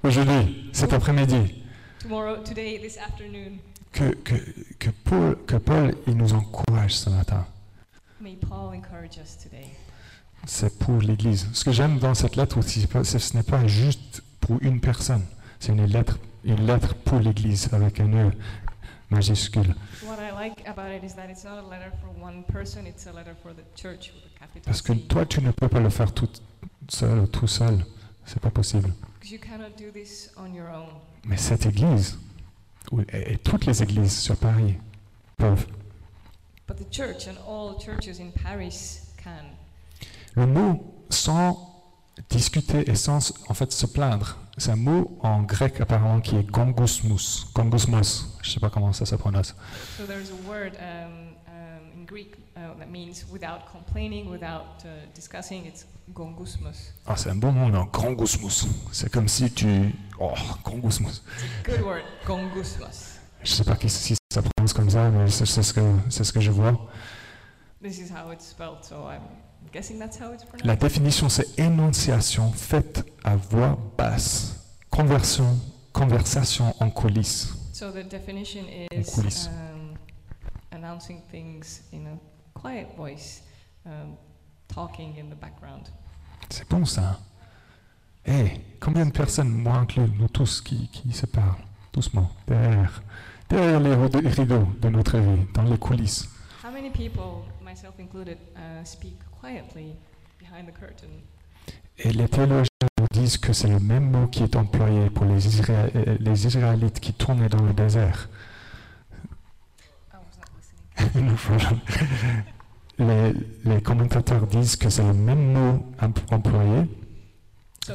Aujourd'hui. Cet après-midi. Tomorrow, today, this afternoon. Que, que, que Paul, que Paul il nous encourage ce matin. May Paul encourage us today. C'est pour l'Église. Ce que j'aime dans cette lettre aussi, ce n'est pas juste pour une personne. C'est une lettre, une lettre pour l'Église avec un E majuscule. Parce que toi, tu ne peux pas le faire tout seul ou tout seul. C'est pas possible. Because you cannot do this on your own. Mais cette Église, et toutes les églises sur Paris, peuvent. But the church and all churches in Paris can. Le mot sans discuter et sans en fait se plaindre, c'est un mot en grec apparemment qui est gongosmos. Gongosmos, je ne sais pas comment ça se prononce. So there's a word um, um, in Greek uh, that means without complaining, without uh, discussing. It's gongusmos. Ah, c'est un bon mot, non? Gongosmos. C'est comme si tu. Oh, gongosmos. Good word, gongusmos. Je ne sais pas si ça prononce comme ça, mais c'est ce, que- c'est ce que je vois. This is how it's spelled, so I'm that's how it's La définition, c'est énonciation faite à voix basse. Conversion, conversation en coulisses. So the definition En is coulisses. um, announcing things in a quiet voice, um, talking in the background. C'est bon ça. Eh, combien de personnes, moi inclus, nous tous, qui, qui se parlent? Doucement, derrière, derrière les rideaux- rideaux de notre vie, dans les coulisses How many people, myself included, uh, speak quietly behind the curtain? Et les théologiens nous disent que c'est le même mot qui est employé pour les, Isra- les Israélites qui tournaient dans le désert. Les, les commentateurs disent que c'est le même mot em- employé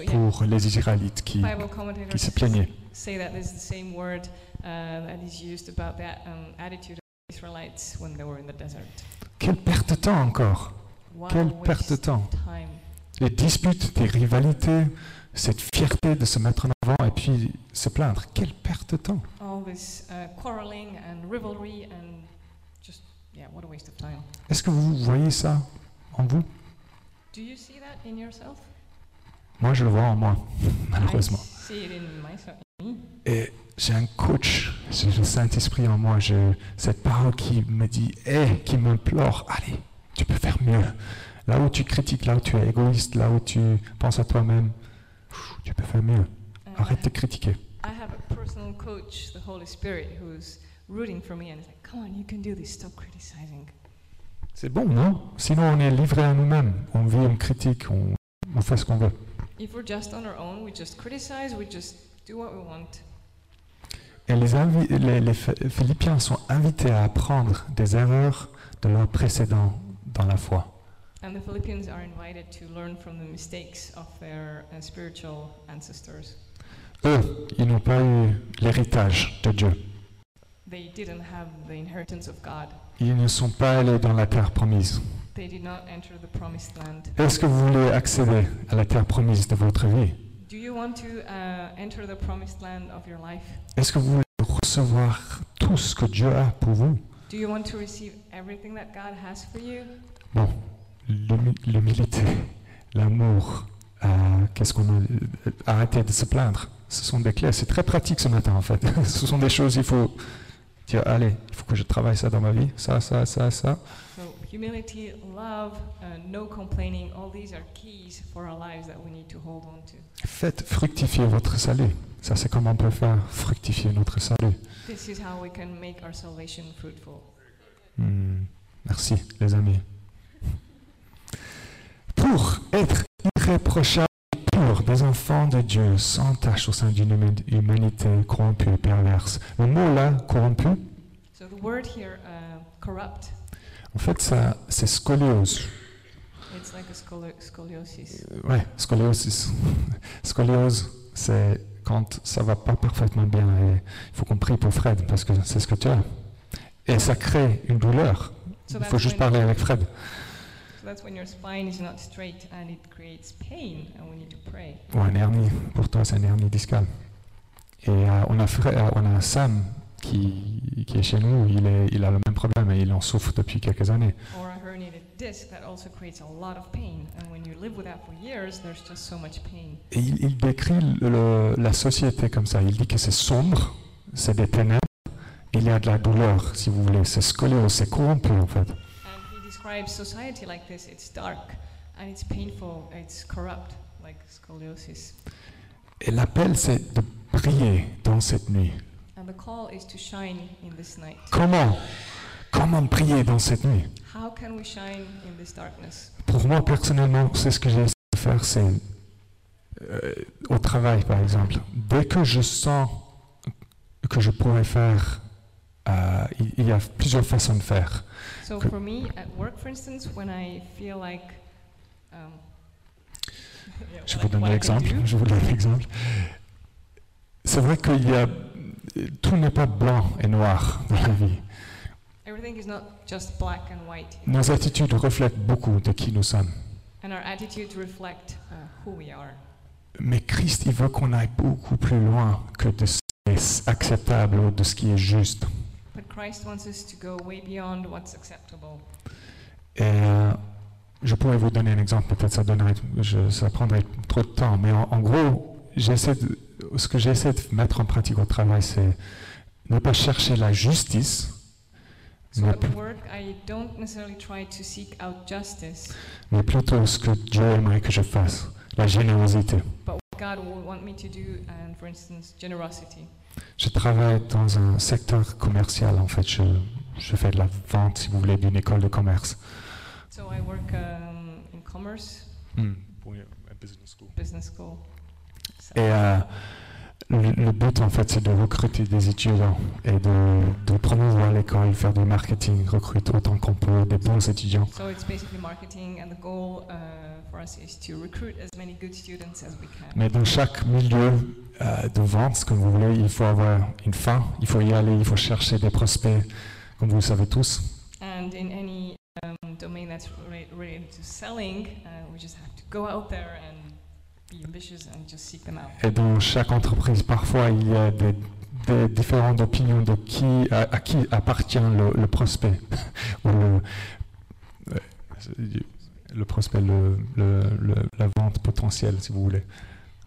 pour les Israélites qui, qui commentators se plaignaient. say that this is the same word that is used about that attitude of the Israelites when they were in the desert. Quelle perte de temps encore Quelle perte de temps. Les disputes, des rivalités, cette fierté de se mettre en avant et puis se plaindre. Quelle perte de temps uh. Est-ce que vous voyez ça en vous? Do you see that in yourself? Moi, je le vois en moi, malheureusement. Et j'ai un coach, j'ai le Saint-Esprit en moi, j'ai cette parole qui me dit, hé, qui m'implore, allez, tu peux faire mieux. Là où tu critiques, là où tu es égoïste, là où tu penses à toi-même, tu peux faire mieux. And Arrête de critiquer. I have a personal coach, the Holy Spirit, who's rooting for me and is like, come on, you can do this, stop criticizing. C'est bon, non? Sinon, on est livré à nous-mêmes. On vit, on critique, on, on fait ce qu'on veut. If we're just on our own, we just criticize, we just do what we want. Et les, les- les Phi- Philippiens sont invités à apprendre des erreurs de leurs précédents dans la foi. And the Philippians are invited to learn from the mistakes of their uh, spiritual ancestors. Eux, ils n'ont pas eu l'héritage de Dieu. They didn't have the inheritance of God. Ils ne sont pas allés dans la terre promise. They did not enter the promised land. Est-ce que vous voulez accéder à la terre promise de votre vie? Do you want to uh, enter the promised land of your life? Est-ce que vous voulez recevoir tout ce que Dieu a pour vous? Do you want to receive everything that God has for you? Bon, l'humi- l'humilité, l'amour, euh, qu'est-ce qu'on euh, Arrêtez de se plaindre. Ce sont des clés. C'est très pratique ce matin en fait. ce sont des choses, il faut dire, allez, il faut que je travaille ça dans ma vie, ça, ça, ça, ça. Humility, love, uh, no complaining, all these are keys for our lives that we need to hold on to. Faites fructifier votre salut. Ça, c'est comment on peut faire fructifier notre salut. This is how we can make our salvation fruitful. Hmm, Merci, les amis. Pour être irréprochable pur, des enfants de Dieu, sans tache au sein d'une huma- humanité corrompue et perverse. Le mot là, corrompu, So the word here, uh, corrupt, en fait, ça, c'est scoliose. it's like a scoli- scoliosis. Euh, Ouais, scoliosis. Scoliose, c'est quand ça va pas parfaitement bien. Et il faut qu'on prie pour Fred, parce que c'est ce que tu as. Et ça crée une douleur. So Il that's, faut juste parler avec Fred. so that's when your spine is not straight and it creates pain and we need to pray. Ou un hernie. Pour toi, c'est un hernie discale. Et euh, on, a Fred- euh, on a Sam qui, qui est chez nous. Il, est, il a le même problème et il en souffre depuis quelques années. Et il, il décrit le- la société comme ça. Il dit que c'est sombre, c'est des ténèbres. Il y a de la douleur, si vous voulez. C'est scoliose, c'est corrompu en fait. And he describes society like this it's dark and it's painful, it's corrupt, like scoliosis. Et l'appel, c'est de prier dans cette nuit. And the call is to shine in this night. Comment Comment prier dans cette nuit? How can we shine in this darkness? Pour moi, personnellement, c'est ce que j'essaie de faire, c'est euh, au travail, par exemple. Dès que je sens que je pourrais faire, euh, il, y a plusieurs façons de faire. So Okay. for me at work, for instance, when I feel like um, Je vous donne l'exemple. Je vous donne l'exemple. C'est vrai qu'il y a tout n'est pas blanc et noir dans la vie. Everything is not just black and white, Nos attitudes reflètent beaucoup de qui nous sommes. and our attitudes reflect uh, who we are. Mais Christ, il veut qu'on aille beaucoup plus loin que de ce qui est acceptable ou de ce qui est juste. But Christ wants us to go way beyond what's acceptable. Et euh, je pourrais vous donner un exemple, peut-être ça donnerait, je- ça prendrait trop de temps, mais en, en gros, j'essaie de- ce que j'essaie de mettre en pratique au travail, c'est ne pas chercher la justice, So Mais, at work, I don't necessarily try to seek out justice, mais plutôt ce que Dieu aimerait que je fasse, la générosité. but what God would want me to do, and for instance, generosity. Je travaille dans un secteur commercial, en fait. Je, je fais de la vente, si vous voulez, d'une école de commerce. So I work um, in commerce, business school. business school. Et euh, le, le but, en fait, c'est de recruter des étudiants et de, de promouvoir l'école, faire du marketing, recruter autant qu'on peut des bons étudiants. So it's basically marketing, and the goal uh, for us is to recruit as many good students as we can. Mais dans chaque milieu euh, de vente, comme vous voulez, il faut avoir une fin, il faut y aller, il faut chercher des prospects, comme vous le savez tous. And in any um, domain that's rela- related to selling, uh, we just have to go out there and Et dans chaque entreprise, parfois, il y a des, des différentes opinions de qui, à, à qui appartient le, le prospect. Ou le, euh, le prospect, le, la vente potentielle, si vous voulez.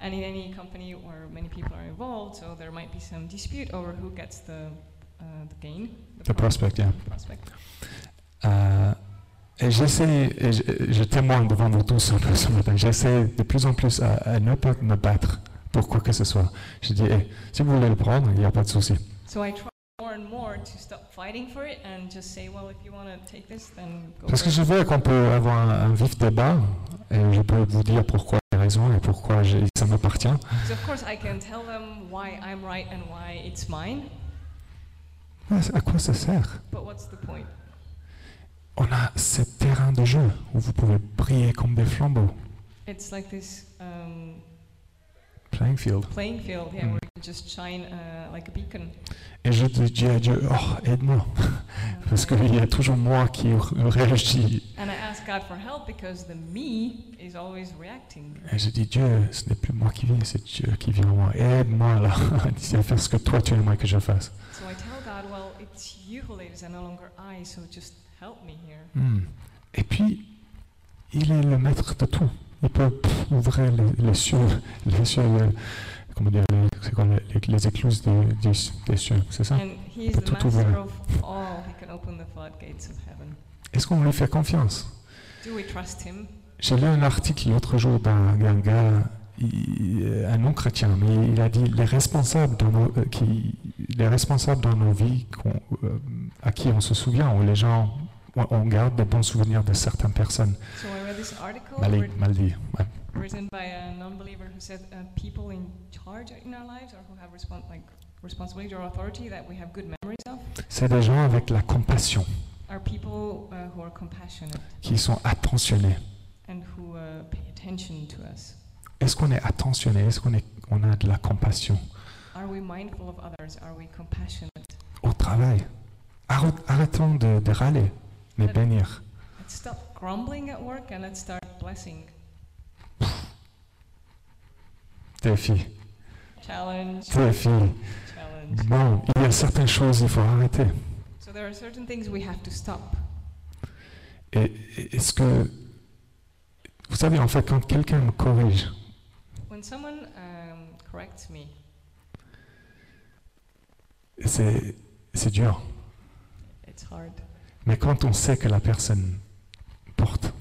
And in any company where many people are involved, so there might be some dispute over who gets the, uh, the gain. The prospect, yeah. prospect. Euh, et j'essaie, et je, je témoigne devant vous tous ce matin, j'essaie de plus en plus à, à ne pas me battre pour quoi que ce soit. Je dis, hey, si vous voulez le prendre, il n'y a pas de souci. So I try more and more to stop fighting for it and just say, well, if you want to take this, then go Parce que je veux qu'on peut avoir un, un vif débat et je peux vous dire pourquoi j'ai raison et pourquoi ça m'appartient. So of course I can tell them why I'm right and why it's mine, Ouais, À quoi ça sert? But what's the point? On a ce terrain de jeu où vous pouvez briller comme des flambeaux. It's like this um, Playing field. playing field, yeah, Mm. where you can just shine uh, like a beacon. Et je te dis à Dieu, oh, aide-moi. Parce qu'il y a toujours moi qui réagis. And I ask God for help because the me is always reacting. Et je dis, Dieu, ce n'est plus moi qui viens, c'est Dieu qui vient en moi. Aide-moi là, à faire ce que toi tu aimerais que je fasse. So I tell God, well, it's you who leads and no longer I, so just help me here. Hmm. Et puis, il est le maître de tout. Il peut ouvrir les, les cieux, les cieux, euh, comment dire, les, c'est quoi, les, les écluses des, des, des cieux, c'est ça? Is Peut the tout ouvrir. Est-ce qu'on lui fait confiance? Do we trust Him? J'ai lu un article l'autre jour d'un gars, il- un non-chrétien, mais il a dit les responsables dans nos, euh, qui, les responsables dans nos vies euh, à qui on se souvient, ou les gens, on, garde des bons souvenirs de certaines personnes. So I read this article Mal, writ- mal dit. ouais. written by a non-believer who said uh, people in charge in our lives or who have respon- like responsibility or authority that we have good memories of C'est des gens avec la compassion, are people uh, who are compassionate qui sont attentionnés. and who uh, pay attention to us. Est-ce qu'on est attentionné? Est-ce qu'on est, on a de la compassion? Are we mindful of others? Are we compassionate? au travail Arrêtons de, de râler, mais bénir. Let's stop grumbling at work and let's start blessing. Défi, Challenge, défi. challenge. Bon, il y a certaines choses, il faut arrêter. So there are certain things we have to stop. Et et est-ce que, vous savez, en fait, quand quelqu'un me corrige, When someone um, corrects me, c'est c'est dur. it's hard. Mais quand on sait que la personne porte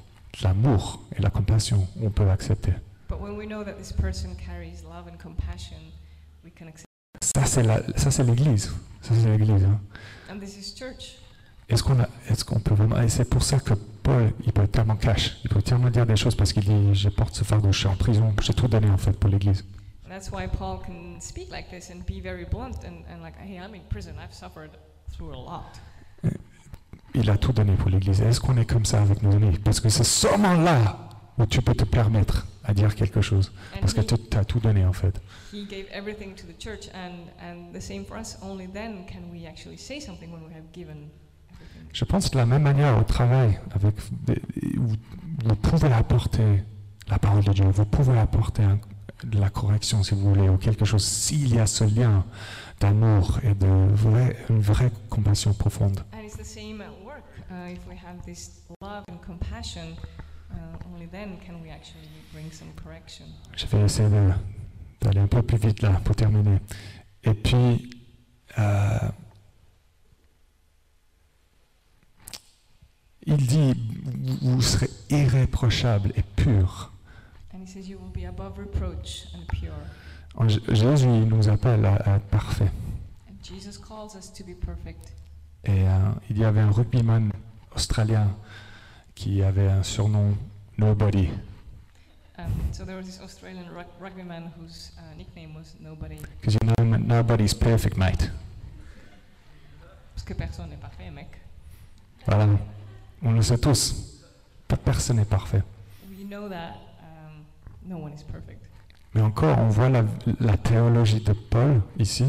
l'amour et la compassion, on peut accepter. But when we know that this person carries love and compassion, we can accept. Ça, c'est la- ça, c'est l'Église. Ça, c'est l'Église. hein. Est-ce qu'on a- est-ce qu'on peut vraiment... Et c'est pour ça que Paul, il peut être tellement cash. Il peut tellement dire des choses parce qu'il dit, je porte ce fardeau, je suis en prison, j'ai tout donné en fait pour l'Église. That's why Paul can speak like this and be very blunt and, and like, hey, I'm in prison. I've suffered through a lot. Il a tout donné pour l'Église. Est-ce qu'on est comme ça avec nos amis? Parce que c'est seulement là où tu peux te permettre à dire quelque chose. And Parce que he, tu as tout donné en fait. he gave everything to the church, and, and the same for us. Only then can we actually say something when we have given everything. Je pense de la même manière au travail, avec où vous pouvez apporter la parole de Dieu, vous pouvez apporter un- de la correction si vous voulez, ou quelque chose, s'il y a ce lien d'amour et de vrai, une vraie compassion profonde. Uh, if we have this love and compassion, uh, only then can we actually bring some correction. Je vais essayer d'aller un peu plus vite là pour terminer. Et puis, euh, Il dit, vous serez irréprochable et pur. And he says, You will be above reproach and pure. En J- Jésus, nous appelle à, être parfait. And Jesus calls us to be perfect. Et euh, il y avait un rugbyman australien qui avait un surnom Nobody. Um, so there was this Australian rug- rugbyman whose uh, nickname was Nobody, Because you know, nobody's perfect, mate. parce que personne n'est parfait, mec. Voilà. On le sait tous. Personne n'est parfait. We know that no one is perfect. Mais encore, on voit la, la théologie de Paul ici.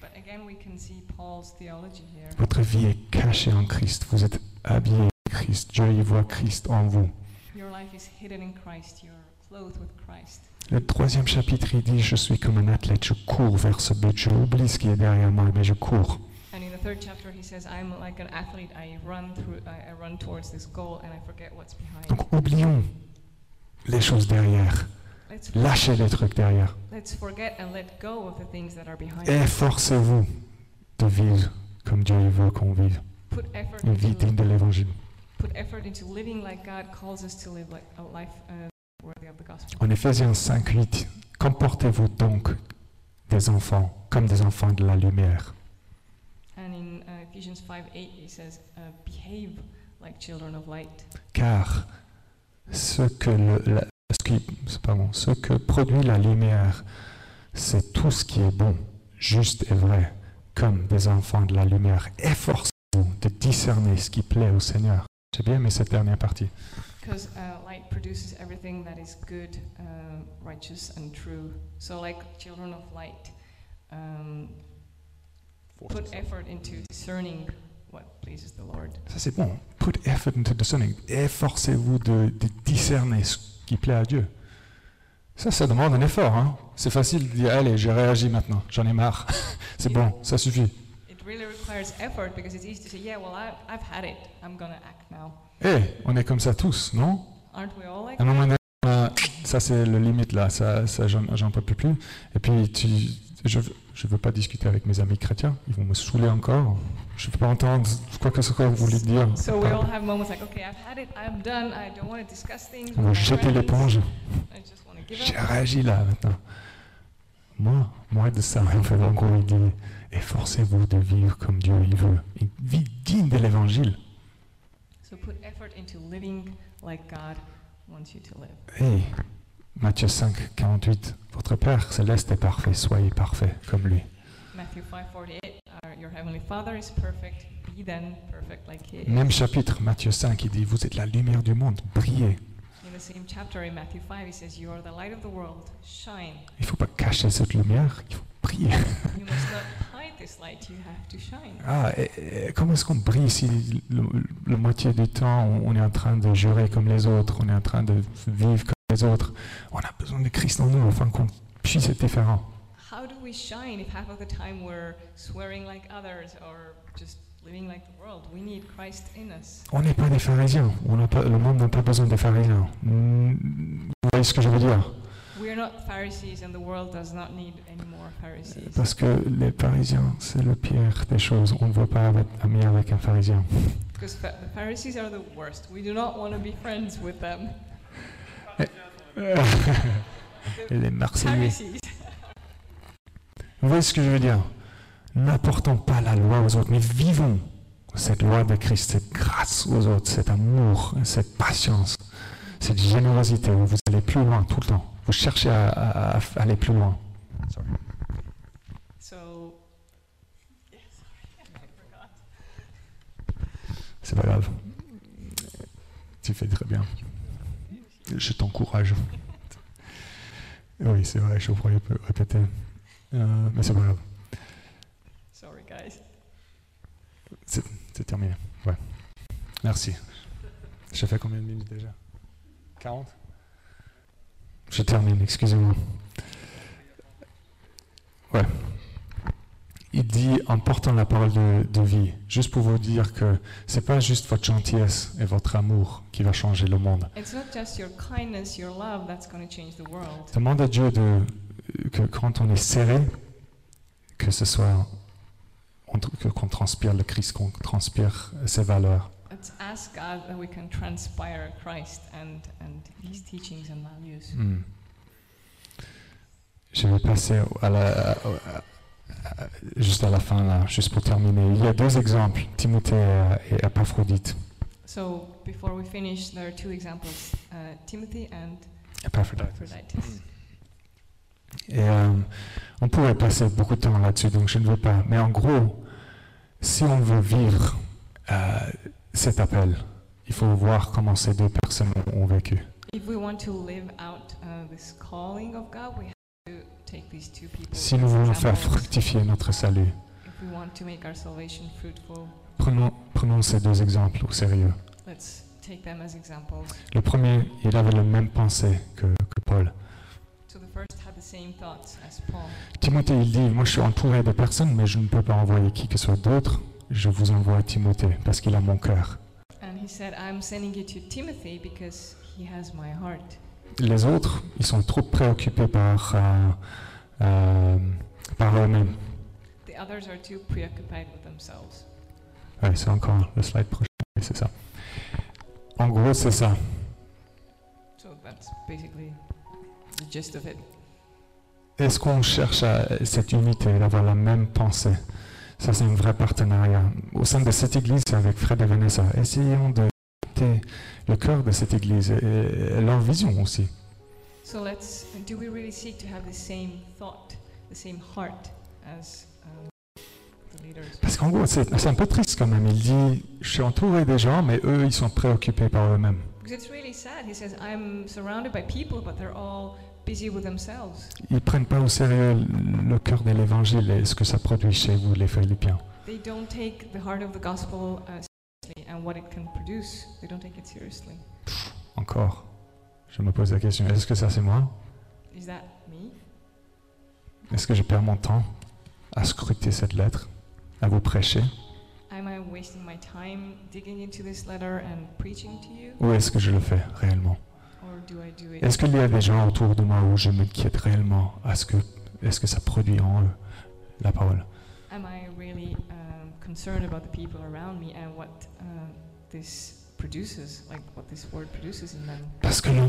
But again, we can see Paul's theology here. Votre vie est cachée en Christ. Vous êtes habillé en Christ. Dieu y voit Christ en vous. Your life is hidden in Christ. You're clothed with Christ. Le troisième chapitre, il dit, je suis comme un athlète, je cours vers ce but. J'oublie ce qui est derrière moi, mais je cours. And in the third chapter, he says, "I'm like an athlete. I run through. I, I run towards this goal, and I forget what's behind." Donc oublions les choses derrière. Lâchez les trucs derrière. let's forget and let go of the things that are behind. Efforcez-vous de vivre comme Dieu veut qu'on vive. Une vie digne de l'évangile. put effort into living like God calls us to live, like a life uh, worthy of the gospel. En Éphésiens 5, 8, comportez-vous donc des enfants comme des enfants de la lumière. Uh, Ephesians 5 8, he says, uh, Behave like children of light. Car ce que, le- la- ce qui- pardon, ce que produit la lumière, c'est tout ce qui est bon, juste et vrai, comme des enfants de la lumière. Efforcez-vous de discerner ce qui plaît au Seigneur. J'ai bien aimé cette dernière partie. Because uh, light produces everything that is good, uh, righteous, and true. So, like children of light, um, put effort into discerning what pleases the Lord. Ça c'est bon. Put effort into discerning. Efforcez-vous de, de discerner ce qui plaît à Dieu. Ça, ça demande un effort. Hein. C'est facile de dire, allez, j'ai réagi maintenant, j'en ai marre. c'est bon, ça suffit. It really requires effort because it's easy to say, Yeah, well, I, I've had it. I'm going to act now. Eh, on est comme ça tous, non? Aren't we all like À un that? moment donné, ça c'est le limite là, ça, ça j'en, peux plus. Et puis tu, je je veux pas discuter avec mes amis chrétiens, ils vont me saouler encore. Je veux pas entendre quoi que ce soit que vous voulez dire. So we all have moments like, okay, I've had it, I'm done, I don't want to discuss things. jeter friends. l'éponge. J'ai réagi là maintenant. Moi, moi de ça, en fait, en gros, il dit efforcez-vous de vivre comme Dieu il veut. Une vie digne de l'évangile. So put effort into living like God wants you to live. Hey, Matthieu 5, 48. Votre Père céleste est parfait, soyez parfait comme lui. Matthew 5:48, our, your heavenly Father is perfect. Be then perfect like He is. Même chapitre, Matthieu 5, il dit Vous êtes la lumière du monde, brillez. In the same chapter in Matthew 5, He says, "You are the light of the world. Shine. Il ne faut pas cacher cette lumière, il faut briller. You must not hide this light. You have to shine." Ah, et- et comment est-ce qu'on brille si le, le moitié du temps on, on est en train de jurer comme les autres, on est en train de vivre comme les autres? On a besoin de Christ en nous afin qu'on puisse être différent. How do we shine if half of the time we're swearing like others or just living like the world? We need Christ in us. On n'est pas des pharisiens, on n'a pas, le monde n'a pas besoin des pharisiens. Hmm, Vous voyez ce que je veux dire? We're not Pharisees, and the world does not need any more Pharisees. Parce que les pharisiens, c'est le pire des choses. On ne veut pas être ami avec un pharisien. Because the Pharisees are the worst. We do not want to be friends with them. Les Marseillais. Pharisees. Vous voyez ce que je veux dire? N'apportons pas la loi aux autres, mais vivons cette loi de Christ, cette grâce aux autres, cet amour, cette patience, cette générosité où vous allez plus loin tout le temps. Vous cherchez à, à- à aller plus loin. So, C'est pas grave. Tu fais très bien. Je t'encourage. Oui, c'est vrai, je pourrais répéter. Euh, mais c'est pas grave. sorry, guys. C'est terminé. Ouais. Merci. J'ai fait combien de minutes déjà? 40 Je termine, excusez-moi. Ouais. Il dit en portant la parole de, de vie, juste pour vous dire que c'est pas juste votre gentillesse et votre amour qui va changer le monde. It's not just your kindness, your love that's going to change the world. Demande à Dieu de, que quand on est serré, que ce soit on- que- qu'on transpire le Christ, qu'on transpire ses valeurs. Let's ask God that we can transpire Christ and, and His teachings and values. Hmm. Je vais passer à la, à- à- juste à la fin, là, juste pour terminer. Il y a deux exemples, Timothée et et Épaphrodite. So before we finish, there are two examples: uh, Timothy and Epaphroditus. Epaphroditus. Et euh, on pourrait passer beaucoup de temps là-dessus, donc je ne veux pas. Mais en gros, si on veut vivre euh, cet appel, il faut voir comment ces deux personnes ont, vécu. If we want to live out uh, this calling of God, we have to take these two people. Si nous voulons faire fructifier notre salut, If we want to make our salvation fruitful, prenons, prenons ces deux exemples au sérieux. let's take them as examples. Le premier, il avait la même pensée que, que Paul. So the first had the same thoughts as Paul. Timothée, il dit, moi je suis entouré de personnes, mais je ne peux pas envoyer qui que ce soit d'autre. Je vous envoie Timothée parce qu'il a mon cœur. And he said, I'm sending you to Timothy because he has my heart. Les autres, ils sont trop préoccupés par, euh, euh, par eux-mêmes. The others are too preoccupied with themselves. Ouais, c'est encore le slide prochain, c'est ça. En gros, c'est ça. The gist of it. Est-ce qu'on cherche à cette unité, d'avoir la même pensée? Ça, c'est un vrai partenariat. Au sein de cette église, avec Fred et Vanessa. Essayons de capter le cœur de cette église et, leur vision aussi. So let's, do we really seek to have the same thought, the same heart as um, the leaders? Parce qu'en gros, c'est c'est un peu triste quand même. Il dit, je suis entouré des gens, mais eux, ils sont préoccupés par eux-mêmes. Because it's really sad. He says, I'm surrounded by people, but they're all Ils prennent pas au sérieux le cœur de l'évangile et ce que ça produit chez vous, les Philippiens. They don't take the heart of the gospel seriously and what it can produce. They don't take it seriously. Encore. Je me pose la question, est-ce que ça c'est moi? Est-ce que je perds mon temps à scruter cette lettre, à vous prêcher? Am I wasting my time digging into this letter and preaching to you? Ou est-ce que je le fais réellement? Est-ce qu'il y a des gens autour de moi où je m'inquiète réellement à ce que, est-ce que ça produit en eux la parole? Um? Parce que le,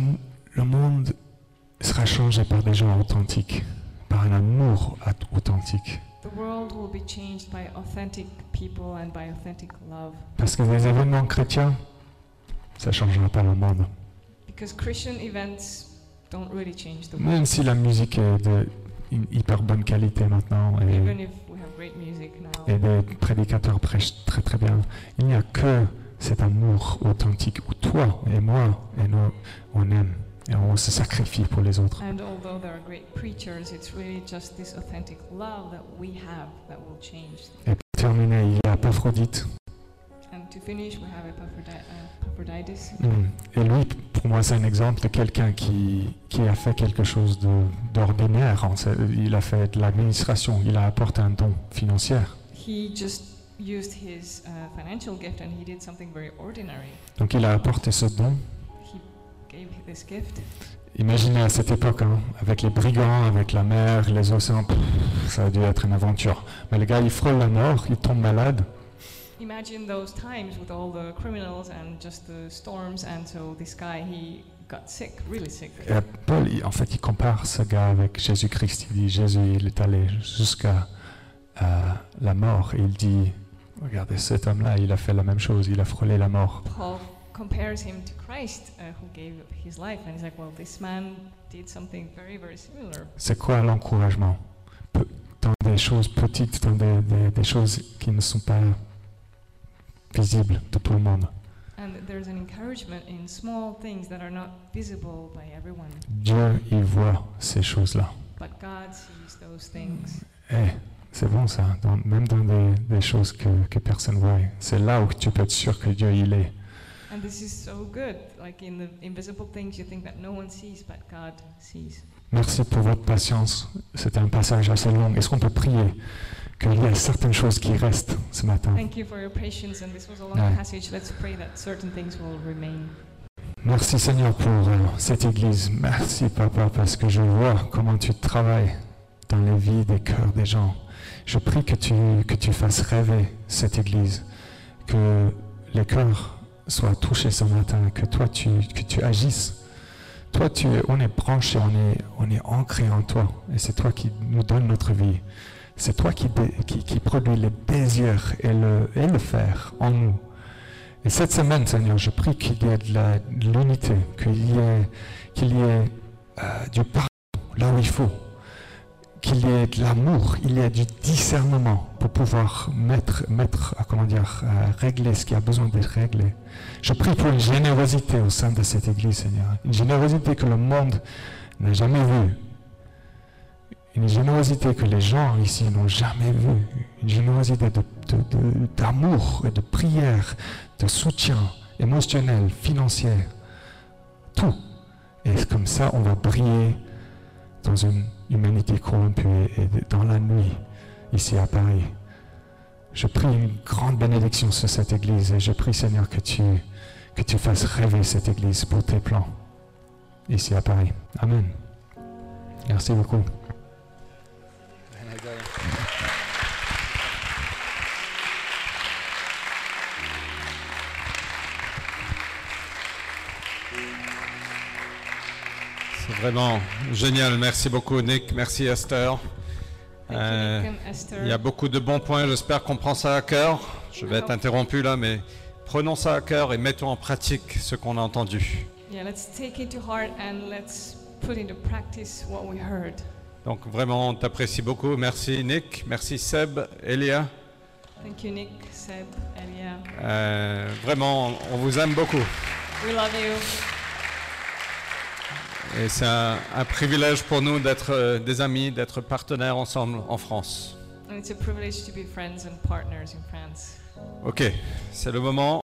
le monde sera changé par des gens authentiques, par un amour authentique. Parce que des événements chrétiens, ça ne changera pas le monde. Because Christian events don't really change the Même world. si la musique est de une hyper bonne qualité maintenant et, Even if we have great music now, et des prédicateurs prêchent très très bien, il n'y a que cet amour authentique où toi et moi et nous, on aime et on se sacrifie pour les autres. and although there are great preachers, it's really just this authentic love that we have that will change. Et pour terminer, il y a Aphrodite. And to finish, we have Epaphrodite, uh, Epaphroditus. Mm. Et lui, pour moi, c'est un exemple de quelqu'un qui, qui a fait quelque chose d'ordinaire. Il a fait de l'administration, il a apporté un don financier. He just used his uh, financial gift and he did something very ordinary. Donc il a apporté ce don. He gave this gift. Imaginez à cette époque, hein, avec les brigands, avec la mer, les océans, pff, ça a dû être une aventure. Mais le gars, il frôle la mort, il tombe malade. Imagine those times with all the criminals and just the storms, and so this guy he got sick, really sick. Et Paul, en fait, il compare ce gars avec Jésus-Christ. Il dit, Jésus, il est allé jusqu'à euh, la mort. Il dit, regardez, cet homme-là, il a fait la même chose, il a frôlé la mort. Paul compares him to Christ, uh, who gave his life, and he's like, well, this man did something very, very similar. C'est quoi l'encouragement? Dans des choses petites, dans des, des- des choses qui ne sont pas visibles de tout le monde. And there's an encouragement in small things that are not visible by everyone, Dieu, il voit ces choses-là. but God sees those things. Eh, c'est bon ça, dans- même dans des, des choses que, que personne voit. C'est là où tu peux être sûr que Dieu, il est. And this is so good. Like in the invisible things, you think that no one sees, but God sees. Merci pour votre patience. C'était un passage assez long. Est-ce qu'on peut prier? Qu'il y ait certaines choses qui restent ce matin Thank you for your patience, and this was a long Yeah. passage. Let's pray that certain things will remain. Merci Seigneur pour euh, cette église. Merci Papa parce que je vois comment tu travailles dans les vies des cœurs des gens. Je prie que tu, que tu fasses rêver cette église, que les cœurs soit touché ce matin, que toi tu, que tu agisses. Toi, tu, on est branché, on est, on est ancré en toi. Et c'est toi qui nous donne notre vie. C'est toi qui, qui, qui produit le désir et le, faire en nous. Et cette semaine, Seigneur, je prie qu'il y ait de l'unité, qu'il y ait, qu'il y ait euh, du pardon là où il faut, qu'il y ait de l'amour, il y ait du discernement pour pouvoir mettre, mettre euh, comment dire, euh, régler ce qui a besoin d'être réglé. Je prie pour une générosité au sein de cette Église, Seigneur. Une générosité que le monde n'a jamais vue. Une générosité que les gens ici n'ont jamais vue. Une générosité de- de- de- d'amour et de prière, de soutien émotionnel, financier. Tout. Et comme ça, on va briller dans une humanité corrompue et dans la nuit, ici à Paris. Je prie une grande bénédiction sur cette Église et je prie, Seigneur, que tu, que tu fasses rêver cette Église pour tes plans, ici à Paris. Amen. Merci beaucoup. C'est vraiment génial. Merci beaucoup, Nick. Merci, Esther. Euh, Esther. Il y a beaucoup de bons points. J'espère qu'on prend ça à cœur. Je vais être interrompu là, mais prenons ça à cœur et mettons en pratique ce qu'on a entendu. Yeah, let's take it to heart and let's put into practice what we heard. Donc vraiment, on t'apprécie beaucoup. Merci, Nick. Merci, Seb, Elia? Thank you, Nick, Seb, Elia. Euh, vraiment, on vous aime beaucoup. We love you. Et c'est un, un privilège pour nous d'être euh, des amis, d'être partenaires ensemble en France. And it's a privilege to be friends and partners in France. Ok, c'est le moment